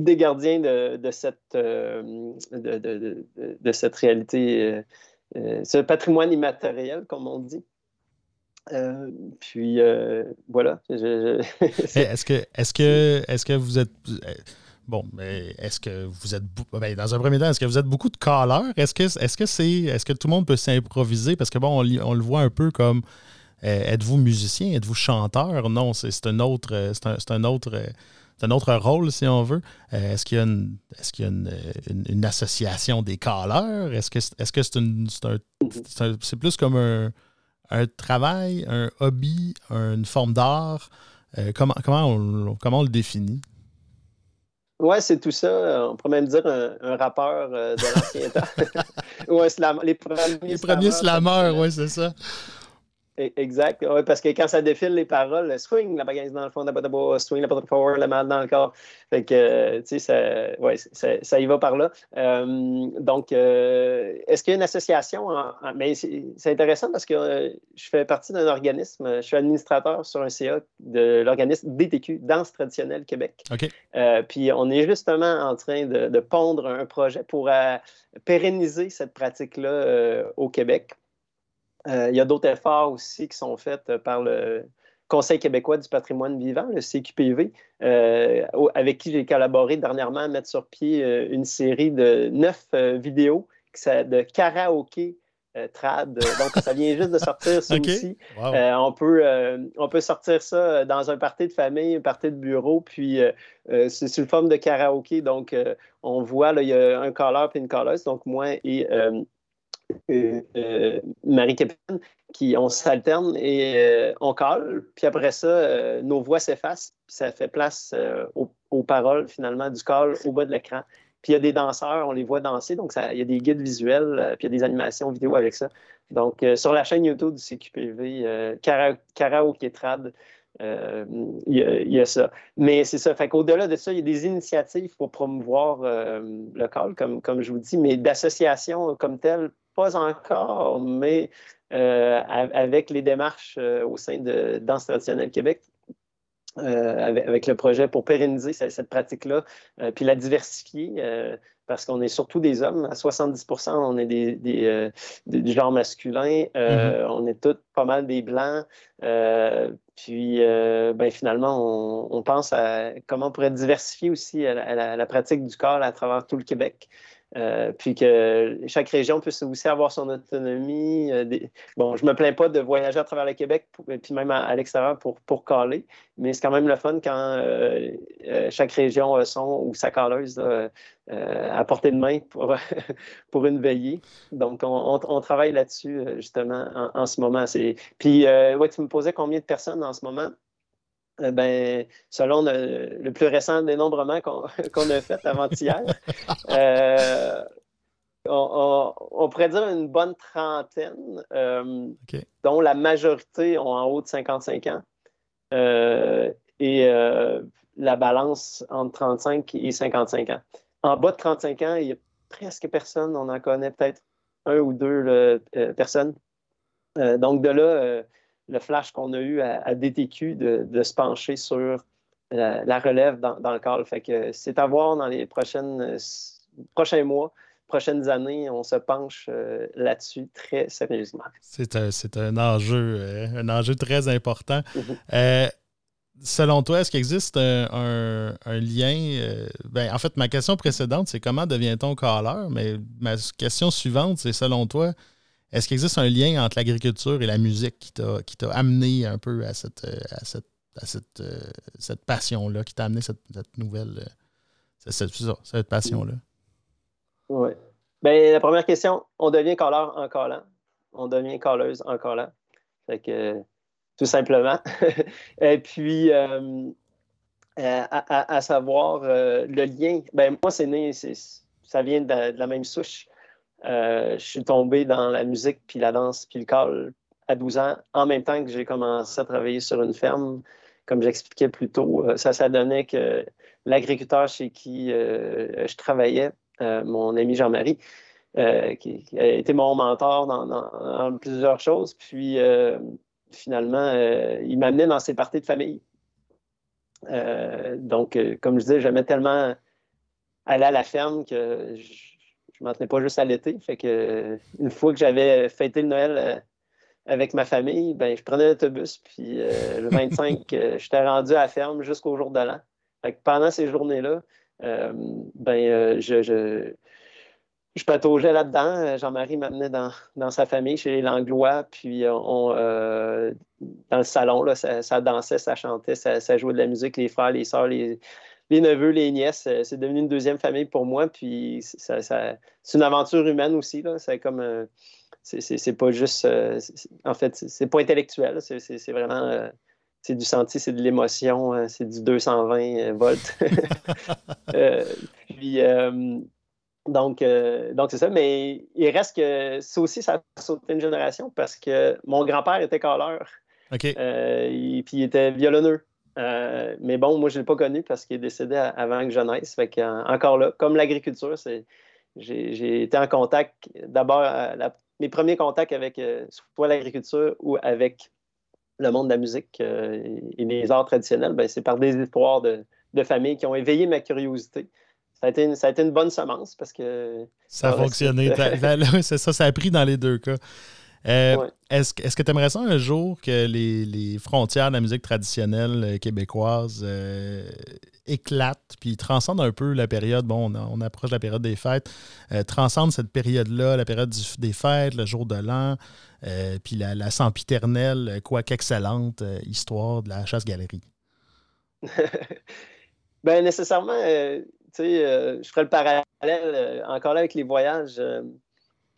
des gardiens de, cette, euh, de, cette réalité, euh, euh, ce patrimoine immatériel, comme on dit. Puis voilà. (laughs) est-ce que, est que, est que vous êtes bon, mais est-ce que vous êtes ben, dans un premier temps, est-ce que vous êtes beaucoup de calleurs? Est-ce que est-ce que c'est est-ce que tout le monde peut s'improviser? Parce que bon, on, le voit un peu comme êtes-vous musicien, êtes-vous chanteur? Non, c'est un autre, c'est un, autre c'est un autre rôle, si on veut. Euh, est-ce qu'il y a, une, est-ce qu'il y a une, association des calleurs? Est-ce que, est-ce que c'est, une, c'est, plus comme un, travail, un hobby, une forme d'art? Euh, comment, comment, on, comment on le définit? Oui, c'est tout ça. On pourrait même dire un, rappeur euh, de l'ancien temps. (laughs) ouais, les premiers, les premiers slammers, oui, c'est ça. E, exact. Oui, parce que quand ça défile les paroles, swing la bagaille dans le fond, la swing la forward, la mal dans le corps. Fait que, tu sais, ça, ouais, ça, ça, y va par là. Euh, donc, euh, est-ce qu'il y a une association? Mais c'est intéressant parce que euh, je fais partie d'un organisme, je suis administrateur sur un CA de l'organisme DTQ, Danse traditionnelle Québec. OK. puis on est justement en train de, de pondre un projet pour pérenniser cette pratique-là au Québec. Euh, il y a d'autres efforts aussi qui sont faits euh, par le Conseil québécois du patrimoine vivant, le CQPV, euh, avec qui j'ai collaboré dernièrement à mettre sur pied une série de neuf vidéos de karaoké trad. Donc, ça vient juste de sortir ça (laughs) aussi. on, peut, on peut sortir ça dans un party de famille, un party de bureau, puis c'est sous forme de karaoké. Donc, on voit, là, il y a un caller et une calleuse, donc moi et euh, Marie Capitaine, qui on s'alterne et euh, on colle. Puis après ça, euh, nos voix s'effacent, puis ça fait place aux, paroles finalement du call au bas de l'écran. Puis il y a des danseurs, on les voit danser, donc il y a des guides visuels, puis il y a des animations vidéo avec ça. Donc sur la chaîne YouTube du CQPV, Karaoke Trad, il y, a ça. Mais c'est ça. Fait qu'au-delà de ça, il y a des initiatives pour promouvoir le call, comme, comme je vous dis, mais d'associations comme telles, pas encore, mais euh, avec les démarches euh, au sein de Danse traditionnelle Québec, euh, avec, le projet pour pérenniser cette, pratique-là, puis la diversifier, parce qu'on est surtout des hommes. À 70% on est des, des, du genre masculin. Mm-hmm. On est tous pas mal des blancs. puis, ben, finalement, on, pense à comment on pourrait diversifier aussi la pratique du corps à travers tout le Québec. Euh, puis que chaque région puisse aussi avoir son autonomie. Euh, bon, je me plains pas de voyager à travers le Québec, puis même à, l'extérieur pour, pour caler, mais c'est quand même le fun quand euh, chaque région a son ou sa caleuse à portée de main pour, (laughs) pour une veillée. Donc, on, travaille là-dessus justement en, ce moment. Puis, ouais, tu me posais combien de personnes en ce moment? Euh, ben, selon le, plus récent dénombrement qu'on (laughs) a fait avant-hier, (laughs) euh, on, pourrait dire une bonne trentaine, euh, dont la majorité ont en haut de 55 ans. et la balance entre 35 et 55 ans. En bas de 35 ans, il y a presque personne. On en connaît peut-être un ou deux personnes. donc, de là, le flash qu'on a eu à, DTQ de, se pencher sur la, relève dans, le cadre. Fait que c'est à voir dans les prochaines, prochains mois, prochaines années, on se penche euh, là-dessus très sérieusement. C'est un, enjeu, euh, un enjeu très important. Mhm. Euh, selon toi, est-ce qu'il existe un, lien? Ben, en fait, ma question précédente, c'est comment devient-on caller? Mais ma question suivante, c'est selon toi, est-ce qu'il existe un lien entre l'agriculture et la musique qui t'a amené un peu à cette, cette, cette passion-là qui t'a amené cette, nouvelle. cette, cette passion-là? Oui. Ben, la première question, on devient colleur en collant. On devient colleuse en collant. Fait que, tout simplement. (laughs) Et puis, euh, à, savoir euh, le lien, ben, moi, c'est né, ça vient de, la même souche. Euh, je suis tombé dans la musique, puis la danse, puis le col à 12 ans, en même temps que j'ai commencé à travailler sur une ferme. Comme j'expliquais plus tôt, ça, ça donnait que l'agriculteur chez qui je travaillais, euh, mon ami Jean-Marie, euh, qui, a été mon mentor dans, plusieurs choses. Puis euh, finalement, il m'amenait dans ses parties de famille. donc, comme je disais, j'aimais tellement aller à la ferme que je ne m'en tenais pas juste à l'été. Fait que une fois que j'avais fêté le Noël avec ma famille, ben, je prenais l'autobus, puis le (laughs) 25, j'étais rendu à la ferme jusqu'au jour de l'an. Pendant ces journées-là, euh, ben, euh, je, je, je pataugeais là-dedans. Jean-Marie m'amenait dans, dans, sa famille chez les Langlois, puis on, euh, dans le salon, là, ça, dansait, ça chantait, ça, jouait de la musique, les frères, les sœurs, les, les neveux, les nièces. C'est devenu une deuxième famille pour moi, puis ça, c'est une aventure humaine aussi. C'est comme. c'est pas juste. en fait, c'est pas intellectuel, c'est vraiment c'est du senti, c'est de l'émotion, euh, c'est du 220 euh, volts. (laughs) Euh, puis, donc, donc c'est ça. Mais il reste que ça aussi, ça a sauté une génération parce que mon grand-père était caleur. OK. et puis il était violonneux. Mais bon, moi, je ne l'ai pas connu parce qu'il est décédé avant que je naisse. Fait encore là, comme l'agriculture, j'ai été en contact, d'abord, mes premiers contacts avec soit l'agriculture ou avec le monde de la musique euh, et les arts traditionnels, ben, c'est par des histoires de, de familles qui ont éveillé ma curiosité. Ça a, été une, ça a été une bonne semence parce que. Ça a fonctionné. (laughs) c'est ça, ça a pris dans les deux cas. Euh, est-ce, est que tu aimerais ça un jour que les, frontières de la musique traditionnelle euh, québécoise éclatent puis transcendent un peu la période, bon, on, approche de la période des fêtes, transcendent cette période-là, la période des fêtes, le jour de l'an, euh, puis la, la sempiternelle, quoique excellente, euh, histoire de la chasse-galerie. (laughs) ben nécessairement, euh, tu sais, je ferai le parallèle encore là avec les voyages. je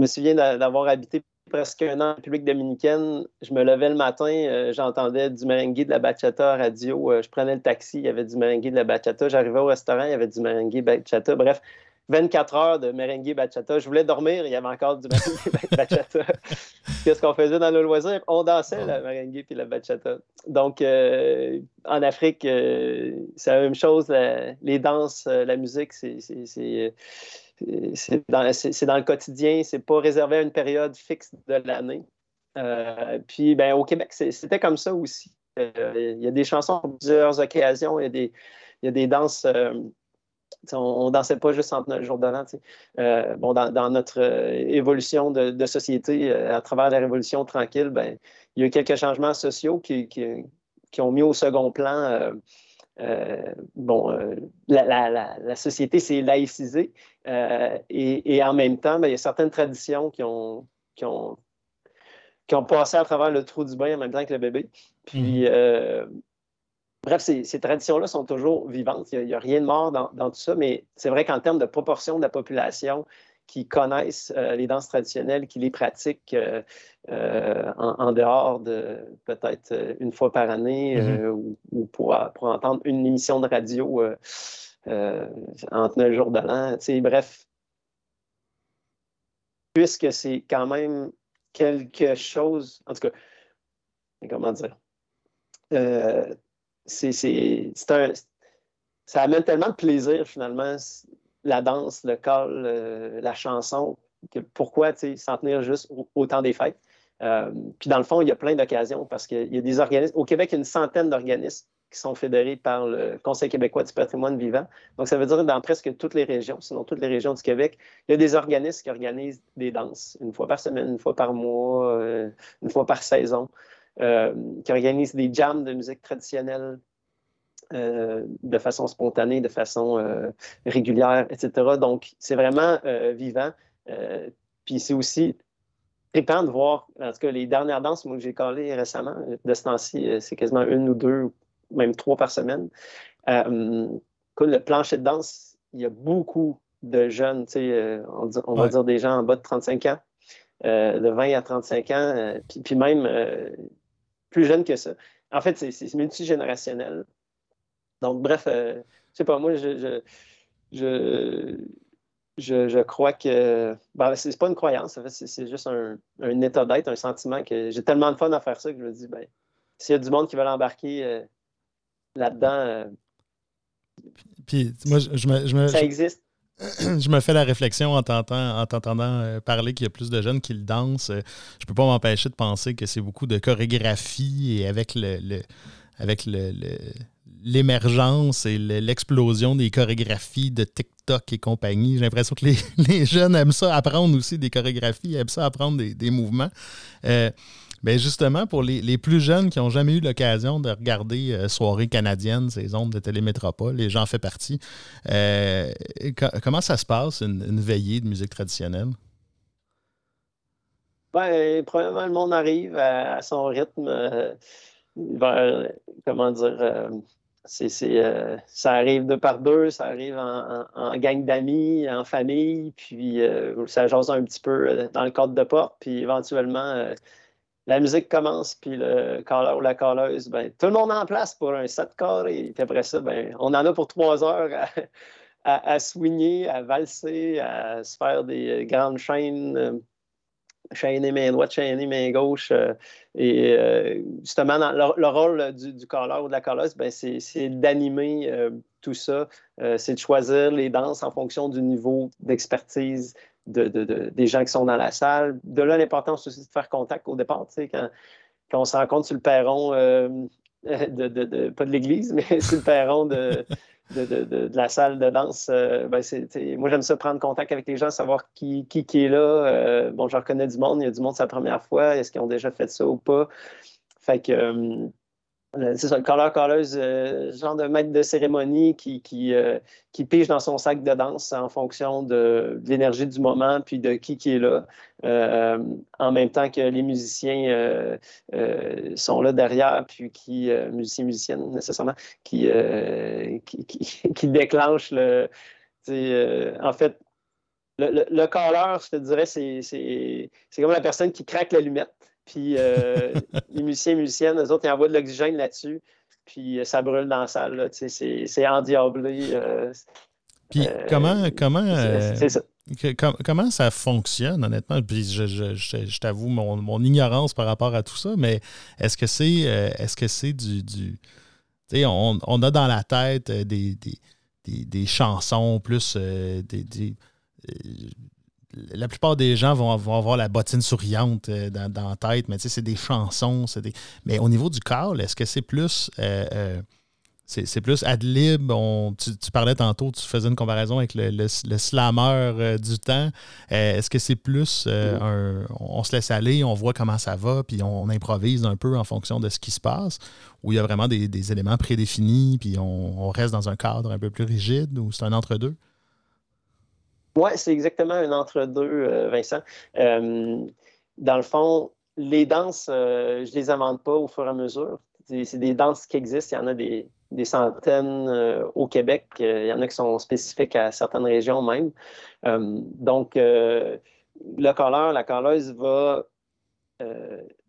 me souviens d'avoir habité presque un an en République dominicaine. Je me levais le matin, j'entendais du merengue de la bachata radio. je prenais le taxi, il y avait du merengue de la bachata. J'arrivais au restaurant, il y avait du merengue bachata. Bref, 24 heures de merengue bachata. Je voulais dormir, il y avait encore du merengue (laughs) (laughs) bachata. Qu'est-ce qu'on faisait dans le loisir? On dansait la merengue puis la bachata. Donc, euh, en Afrique, euh, c'est la même chose. les danses, euh, la musique, c'est dans, dans, le quotidien. C'est pas réservé à une période fixe de l'année. puis, ben, au Québec, c'était comme ça aussi. Il y a des chansons pour plusieurs occasions. Il y a des, il y a des danses on, ne dansait pas juste entre le jour de l'an. Euh, bon, dans, notre euh, évolution de, société, euh, à travers la révolution tranquille, ben, il y a eu quelques changements sociaux qui, ont mis au second plan. Bon, la, société s'est laïcisée et, en même temps, ben, il y a certaines traditions qui ont, qui ont, qui ont passé à travers le trou du bain en même temps que le bébé. Puis, mmh. Bref, ces, traditions-là sont toujours vivantes. Il n'y a, rien de mort dans, tout ça, mais c'est vrai qu'en termes de proportion de la population qui connaissent euh, les danses traditionnelles, qui les pratiquent euh, euh, en, dehors de peut-être une fois par année mm-hmm. ou, pour, entendre une émission de radio entre neuf jours de l'an. Bref, puisque c'est quand même quelque chose, en tout cas, comment dire, c'est un, ça amène tellement de plaisir finalement, la danse, le col, euh, la chanson, que pourquoi s'en tenir juste au, temps des fêtes. Euh, puis dans le fond, il y a plein d'occasions parce qu'il y a des organismes. Au Québec, il y a une centaine d'organismes qui sont fédérés par le Conseil québécois du patrimoine vivant. Donc, ça veut dire dans presque toutes les régions, sinon toutes les régions du Québec, il y a des organismes qui organisent des danses une fois par semaine, une fois par mois, euh, une fois par saison. Euh, qui organise des jams de musique traditionnelle euh, de façon spontanée, de façon euh, régulière, etc. Donc, c'est vraiment vivant. puis c'est aussi trippant de voir, en tout cas, les dernières danses moi, que j'ai collées récemment, de ce temps-ci, c'est quasiment une ou deux même trois par semaine. le plancher de danse, il y a beaucoup de jeunes, on, on va dire des gens en bas de 35 ans, de 20 à 35 ans, puis, puis, même plus jeunes que ça. En fait, c'est multigénérationnel. Donc, bref, je sais pas, moi, je, je, je, crois que. Ben, c'est pas une croyance, c'est juste un, état d'être, un sentiment que j'ai tellement de fun à faire ça que je me dis, ben, s'il y a du monde qui veut l'embarquer euh, là-dedans. Euh, Puis, moi, je, me, Ça existe. (clears throat) Je me fais la réflexion en t'entendant euh, parler qu'il y a plus de jeunes qui le dansent. Je peux pas m'empêcher de penser que c'est beaucoup de chorégraphie et avec le, avec le, l'émergence et l'explosion des chorégraphies de TikTok et compagnie. J'ai l'impression que (laughs) les, jeunes aiment ça apprendre aussi des chorégraphies, aiment ça apprendre des, mouvements. Euh, ben justement, pour les, plus jeunes qui n'ont jamais eu l'occasion de regarder euh, Soirée canadienne, ces ondes de télémétropole, les gens en font partie, euh, comment ça se passe, une, veillée de musique traditionnelle? Ben, probablement, le monde arrive à, son rythme comment dire, euh, ça arrive deux par deux, ça arrive en, gang d'amis, en famille, puis euh, ça jase un petit peu euh, dans le cadre de porte, puis éventuellement, la musique commence, puis le caller ou la calleuse, ben, tout le monde en place pour un set corps, et puis après ça, ben, on en a pour trois heures à, à, swinger, à valser, à se faire des grandes chaînes chaîner main droite, chaîner main gauche. Euh, et euh, justement, le, rôle du, du ou de la calleuse, ben, c'est d'animer euh, tout ça. c'est de choisir les danses en fonction du niveau d'expertise de, des gens qui sont dans la salle. De là, l'importance aussi de faire contact au départ. Quand, quand on se rencontre sur le perron, (laughs) de, pas de l'église, mais (laughs) sur le perron de de, la salle de danse, euh, ben moi j'aime ça prendre contact avec les gens, savoir qui, qui, est là. Euh, bon, je reconnais du monde, il y a du monde, la première fois, est-ce qu'ils ont déjà fait ça ou pas? Fait que euh, c'est ça, le colleur colleuse euh, genre de maître de cérémonie qui, qui, euh, qui, pige dans son sac de danse en fonction de, l'énergie du moment puis de qui qui est là. en même temps que les musiciens sont là derrière, puis qui, musiciens, musiciennes nécessairement, qui, qui, (laughs) qui, déclenchent le. en fait, le, le, le je te dirais, c'est comme la personne qui craque l'allumette. Puis euh, (laughs) les musiciens et musiciennes, eux autres, ils envoient de l'oxygène là-dessus. Puis euh, ça brûle dans la salle. C'est endiablé. Euh, puis comment, comment, ça. comment ça fonctionne, honnêtement? Puis je, je, je, t'avoue mon, mon, ignorance par rapport à tout ça, mais est-ce que c'est est-ce que c'est du. du on, on, a dans la tête des, des, des, des chansons plus des, la plupart des gens vont, avoir la bottine souriante euh, dans, la tête, mais tu sais, c'est des chansons. Des... Mais au niveau du corps, est-ce que c'est plus. Euh, euh, c'est plus ad lib? tu, parlais tantôt, tu faisais une comparaison avec le, le, slammer du temps. Est-ce que c'est plus un, on se laisse aller, on voit comment ça va, puis on, improvise un peu en fonction de ce qui se passe, ou il y a vraiment des, éléments prédéfinis, puis on, on, reste dans un cadre un peu plus rigide, ou c'est un entre-deux? Oui, c'est exactement un entre-deux, euh, Vincent. Euh, dans le fond, les danses, euh, je ne les invente pas au fur et à mesure. C'est des danses qui existent. Il y en a des, centaines au Québec. il y en a qui sont spécifiques à certaines régions même. donc, le colleur, la colleuse va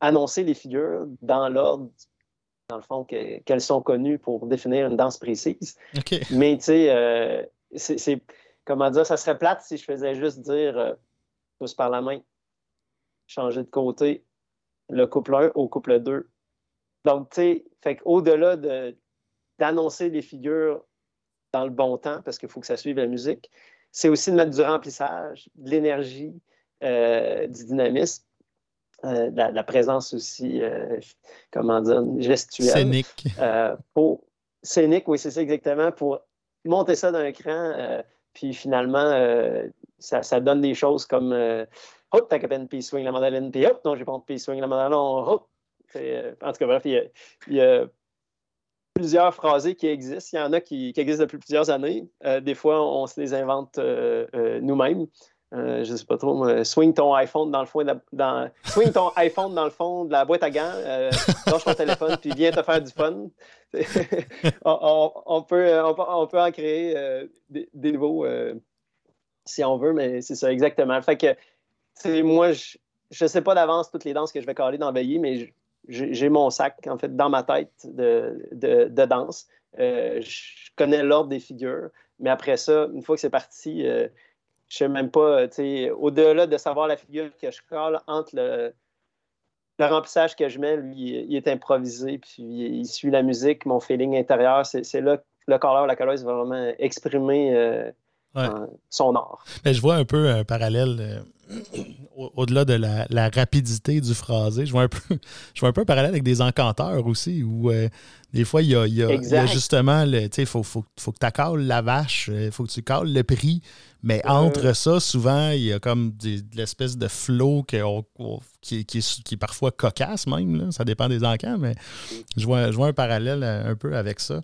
annoncer les figures dans l'ordre dans le fond, qu'elles sont connues pour définir une danse précise. Mais tu sais, c'est comment dire, ça serait plate si je faisais juste dire euh, tous par la main, changer de côté, le couple 1 au couple 2. Donc, tu sais, fait au-delà d'annoncer les figures dans le bon temps, parce qu'il faut que ça suive la musique, c'est aussi de mettre du remplissage, de l'énergie, euh, du dynamisme, euh, de, la, présence aussi, comment dire, gestuelle. Scénique. pour, scénique, oui, c'est ça exactement, pour monter ça d'un cran puis finalement, euh, ça, donne des choses comme euh, Hop, t'as capé une swing la mandoline, puis hop, non, j'ai pas de swing la mandoline, hop. Euh, en tout cas, bref, il y, a, plusieurs phrasés qui existent. Il y en a qui, existent depuis plusieurs années. des fois, on se les invente nous-mêmes. Euh, je sais pas trop, swing ton iPhone dans le fond, dans, swing ton (laughs) iPhone dans le fond de la boîte à gants, euh, lâche ton téléphone, puis viens te faire du fun. (laughs) on, peut, on, peut, en créer euh, des, des, nouveaux si on veut, mais c'est ça, exactement. Fait que, moi, je ne sais pas d'avance toutes les danses que je vais caler dans Veillée, mais j'ai mon sac, en fait, dans ma tête de, de, de danse. je connais l'ordre des figures, mais après ça, une fois que c'est parti, je sais même pas, au-delà de savoir la figure que je colle entre le, remplissage que je mets, lui, il est improvisé, puis il suit la musique, mon feeling intérieur. C'est là que le colleur, la colleuse va vraiment exprimer euh, son art. Mais je vois un peu un parallèle euh, au-delà de la, rapidité du phrasé. Je vois un peu, je vois un peu un parallèle avec des encanteurs aussi, où euh, des fois, il y a, justement, il faut, faut, faut, que tu cales la vache, il faut que tu cales le prix. Mais entre ça, souvent, il y a comme de l'espèce de flow qui, qui, est, parfois cocasse même. Ça dépend des encans, mais je vois, je vois un parallèle un peu avec ça.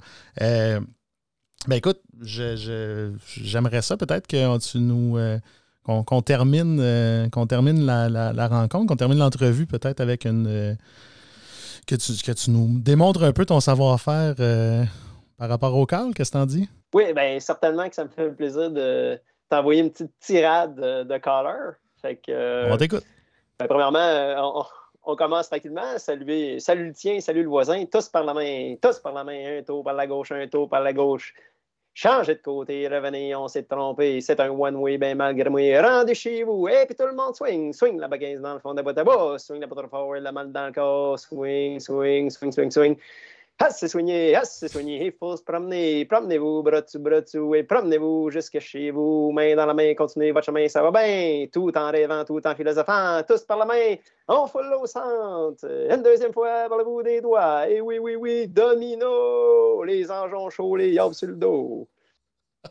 Ben écoute, j'aimerais ça peut-être que tu nous euh, qu'on termine euh, qu'on termine la, rencontre, qu'on termine l'entrevue peut-être avec une euh, que tu, que tu nous démontres un peu ton savoir-faire par rapport au cal, qu'est-ce que t'en dis? Oui, bien certainement que ça me fait plaisir de t'envoyer une petite tirade de, caller. Fait que, on t'écoute. Ben, premièrement, on, commence tranquillement. Salut, salut le tien, salut le voisin, tous par la main, tous par la main, un tour par la gauche, un tour par la gauche. Changez de côté, revenez, on s'est trompé, c'est un one-way, ben malgré moi, rendez chez vous, et puis tout le monde swing, swing la bagaise dans le fond de la boîte à bas, swing la potre forward, la malle dans le corps, swing, swing, swing, swing, swing. Ah, c'est soigné, ah, c'est soigné, il faut se promener, promenez-vous, bras dessus, bras et promenez-vous jusque chez vous, main dans la main, continuez votre chemin, ça va bien, tout en rêvant, tout en philosophant, tous par la main, on foule au centre, une deuxième fois par le bout des doigts, et oui, oui, oui, domino, les anges ont chaud, les yobs sur le dos. (laughs)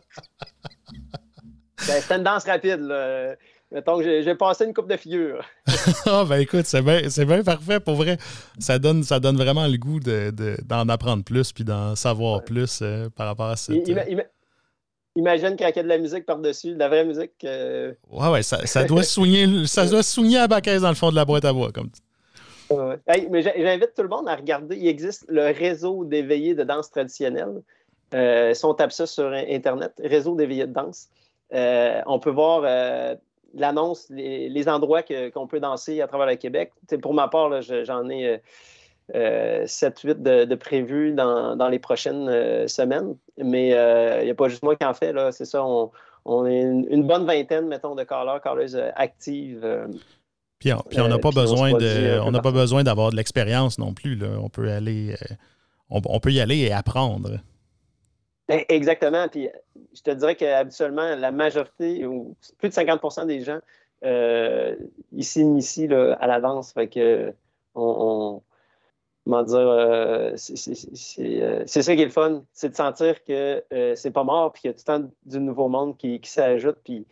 Ben, c'était une danse rapide, là. Mettons que j'ai passé une coupe de figures. (laughs) ah, ben écoute, c'est bien, parfait. Pour vrai, ça donne, ça donne vraiment le goût d'en apprendre plus puis d'en savoir plus euh, par rapport à ça. imagine qu'il y a de la musique par-dessus, de la vraie musique. Euh. Ouais, ouais, ça, ça doit (laughs) soigner, ça doit soigner à baquette dans le fond de la boîte à bois, comme mais j'invite tout le monde à regarder. Il existe le réseau d'éveillés de danse traditionnelle. Euh, si on tape ça sur Internet, réseau d'éveillés de danse, on peut voir l'annonce, les, endroits qu'on peut danser à travers le Québec. pour ma part, j'en ai 7-8 euh, de, prévus dans, les prochaines euh, semaines. Mais il euh, n'y a pas juste moi qui en fais. C'est ça, on, est une, bonne vingtaine, mettons, de callers, calleuses actives. Puis on n'a pas, besoin de, on n'a pas besoin d'avoir de l'expérience non plus. On peut aller on, peut y aller et apprendre. Ben, exactement. Puis je te dirais qu'habituellement, la majorité, ou plus de 50% des gens, euh, ils s'initient à la danse. Fait que on, comment dire, euh, euh, c'est ça qui est le fun, c'est de sentir que c'est pas mort, puis qu'il y a tout le temps du nouveau monde qui, s'ajoute, puis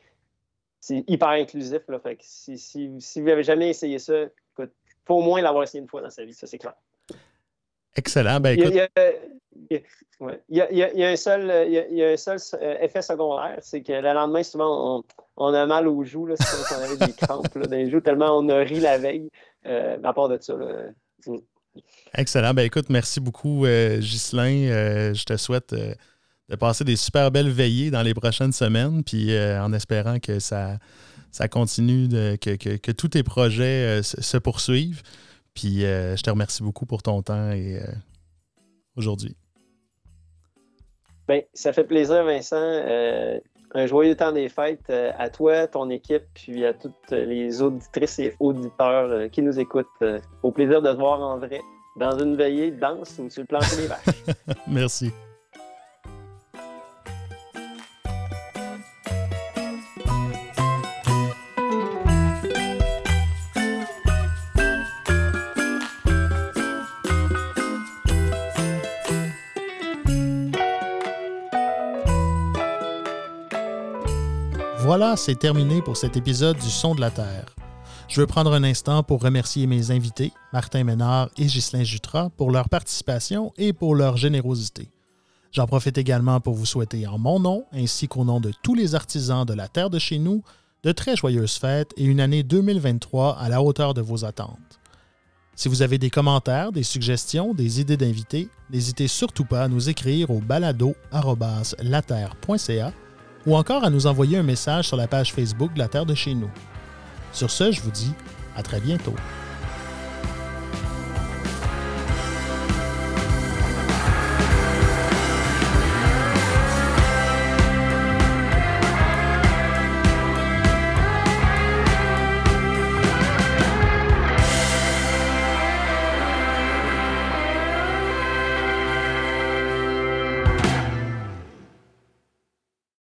c'est hyper inclusif. Si, vous n'avez jamais essayé ça, il faut au moins l'avoir essayé une fois dans sa vie, ça c'est clair. Excellent. Ben, écoute... il, y a, un seul, il y a, un seul effet secondaire, c'est que le lendemain, souvent, on, a mal aux joues, là, c'est comme si on avait des (laughs) crampes là, dans les joues, tellement on a ri la veille. Euh, à part de ça, mm. Excellent. Ben, écoute, merci beaucoup, euh, Ghislain. Euh, je te souhaite euh, de passer des super belles veillées dans les prochaines semaines, puis en espérant que ça, ça continue, de, que, que, tous tes projets se poursuivent. Puis je te remercie beaucoup pour ton temps et aujourd'hui. Bien, ça fait plaisir, Vincent. Euh, un joyeux temps des fêtes euh, à toi, ton équipe, puis à toutes les auditrices et auditeurs euh, qui nous écoutent. au plaisir de te voir en vrai dans une veillée de danse ou sur le plancher des vaches. (laughs) Merci. Voilà, c'est terminé pour cet épisode du Son de la Terre. Je veux prendre un instant pour remercier mes invités, Martin Ménard et Ghislain Jutra, pour leur participation et pour leur générosité. J'en profite également pour vous souhaiter en mon nom, ainsi qu'au nom de tous les artisans de la terre de chez nous, de très joyeuses fêtes et une année 2023 à la hauteur de vos attentes. Si vous avez des commentaires, des suggestions, des idées d'invités, n'hésitez surtout pas à nous écrire au balado.laterre.ca ou encore à nous envoyer un message sur la page Facebook de La Terre de chez nous. Sur ce, je vous dis à très bientôt.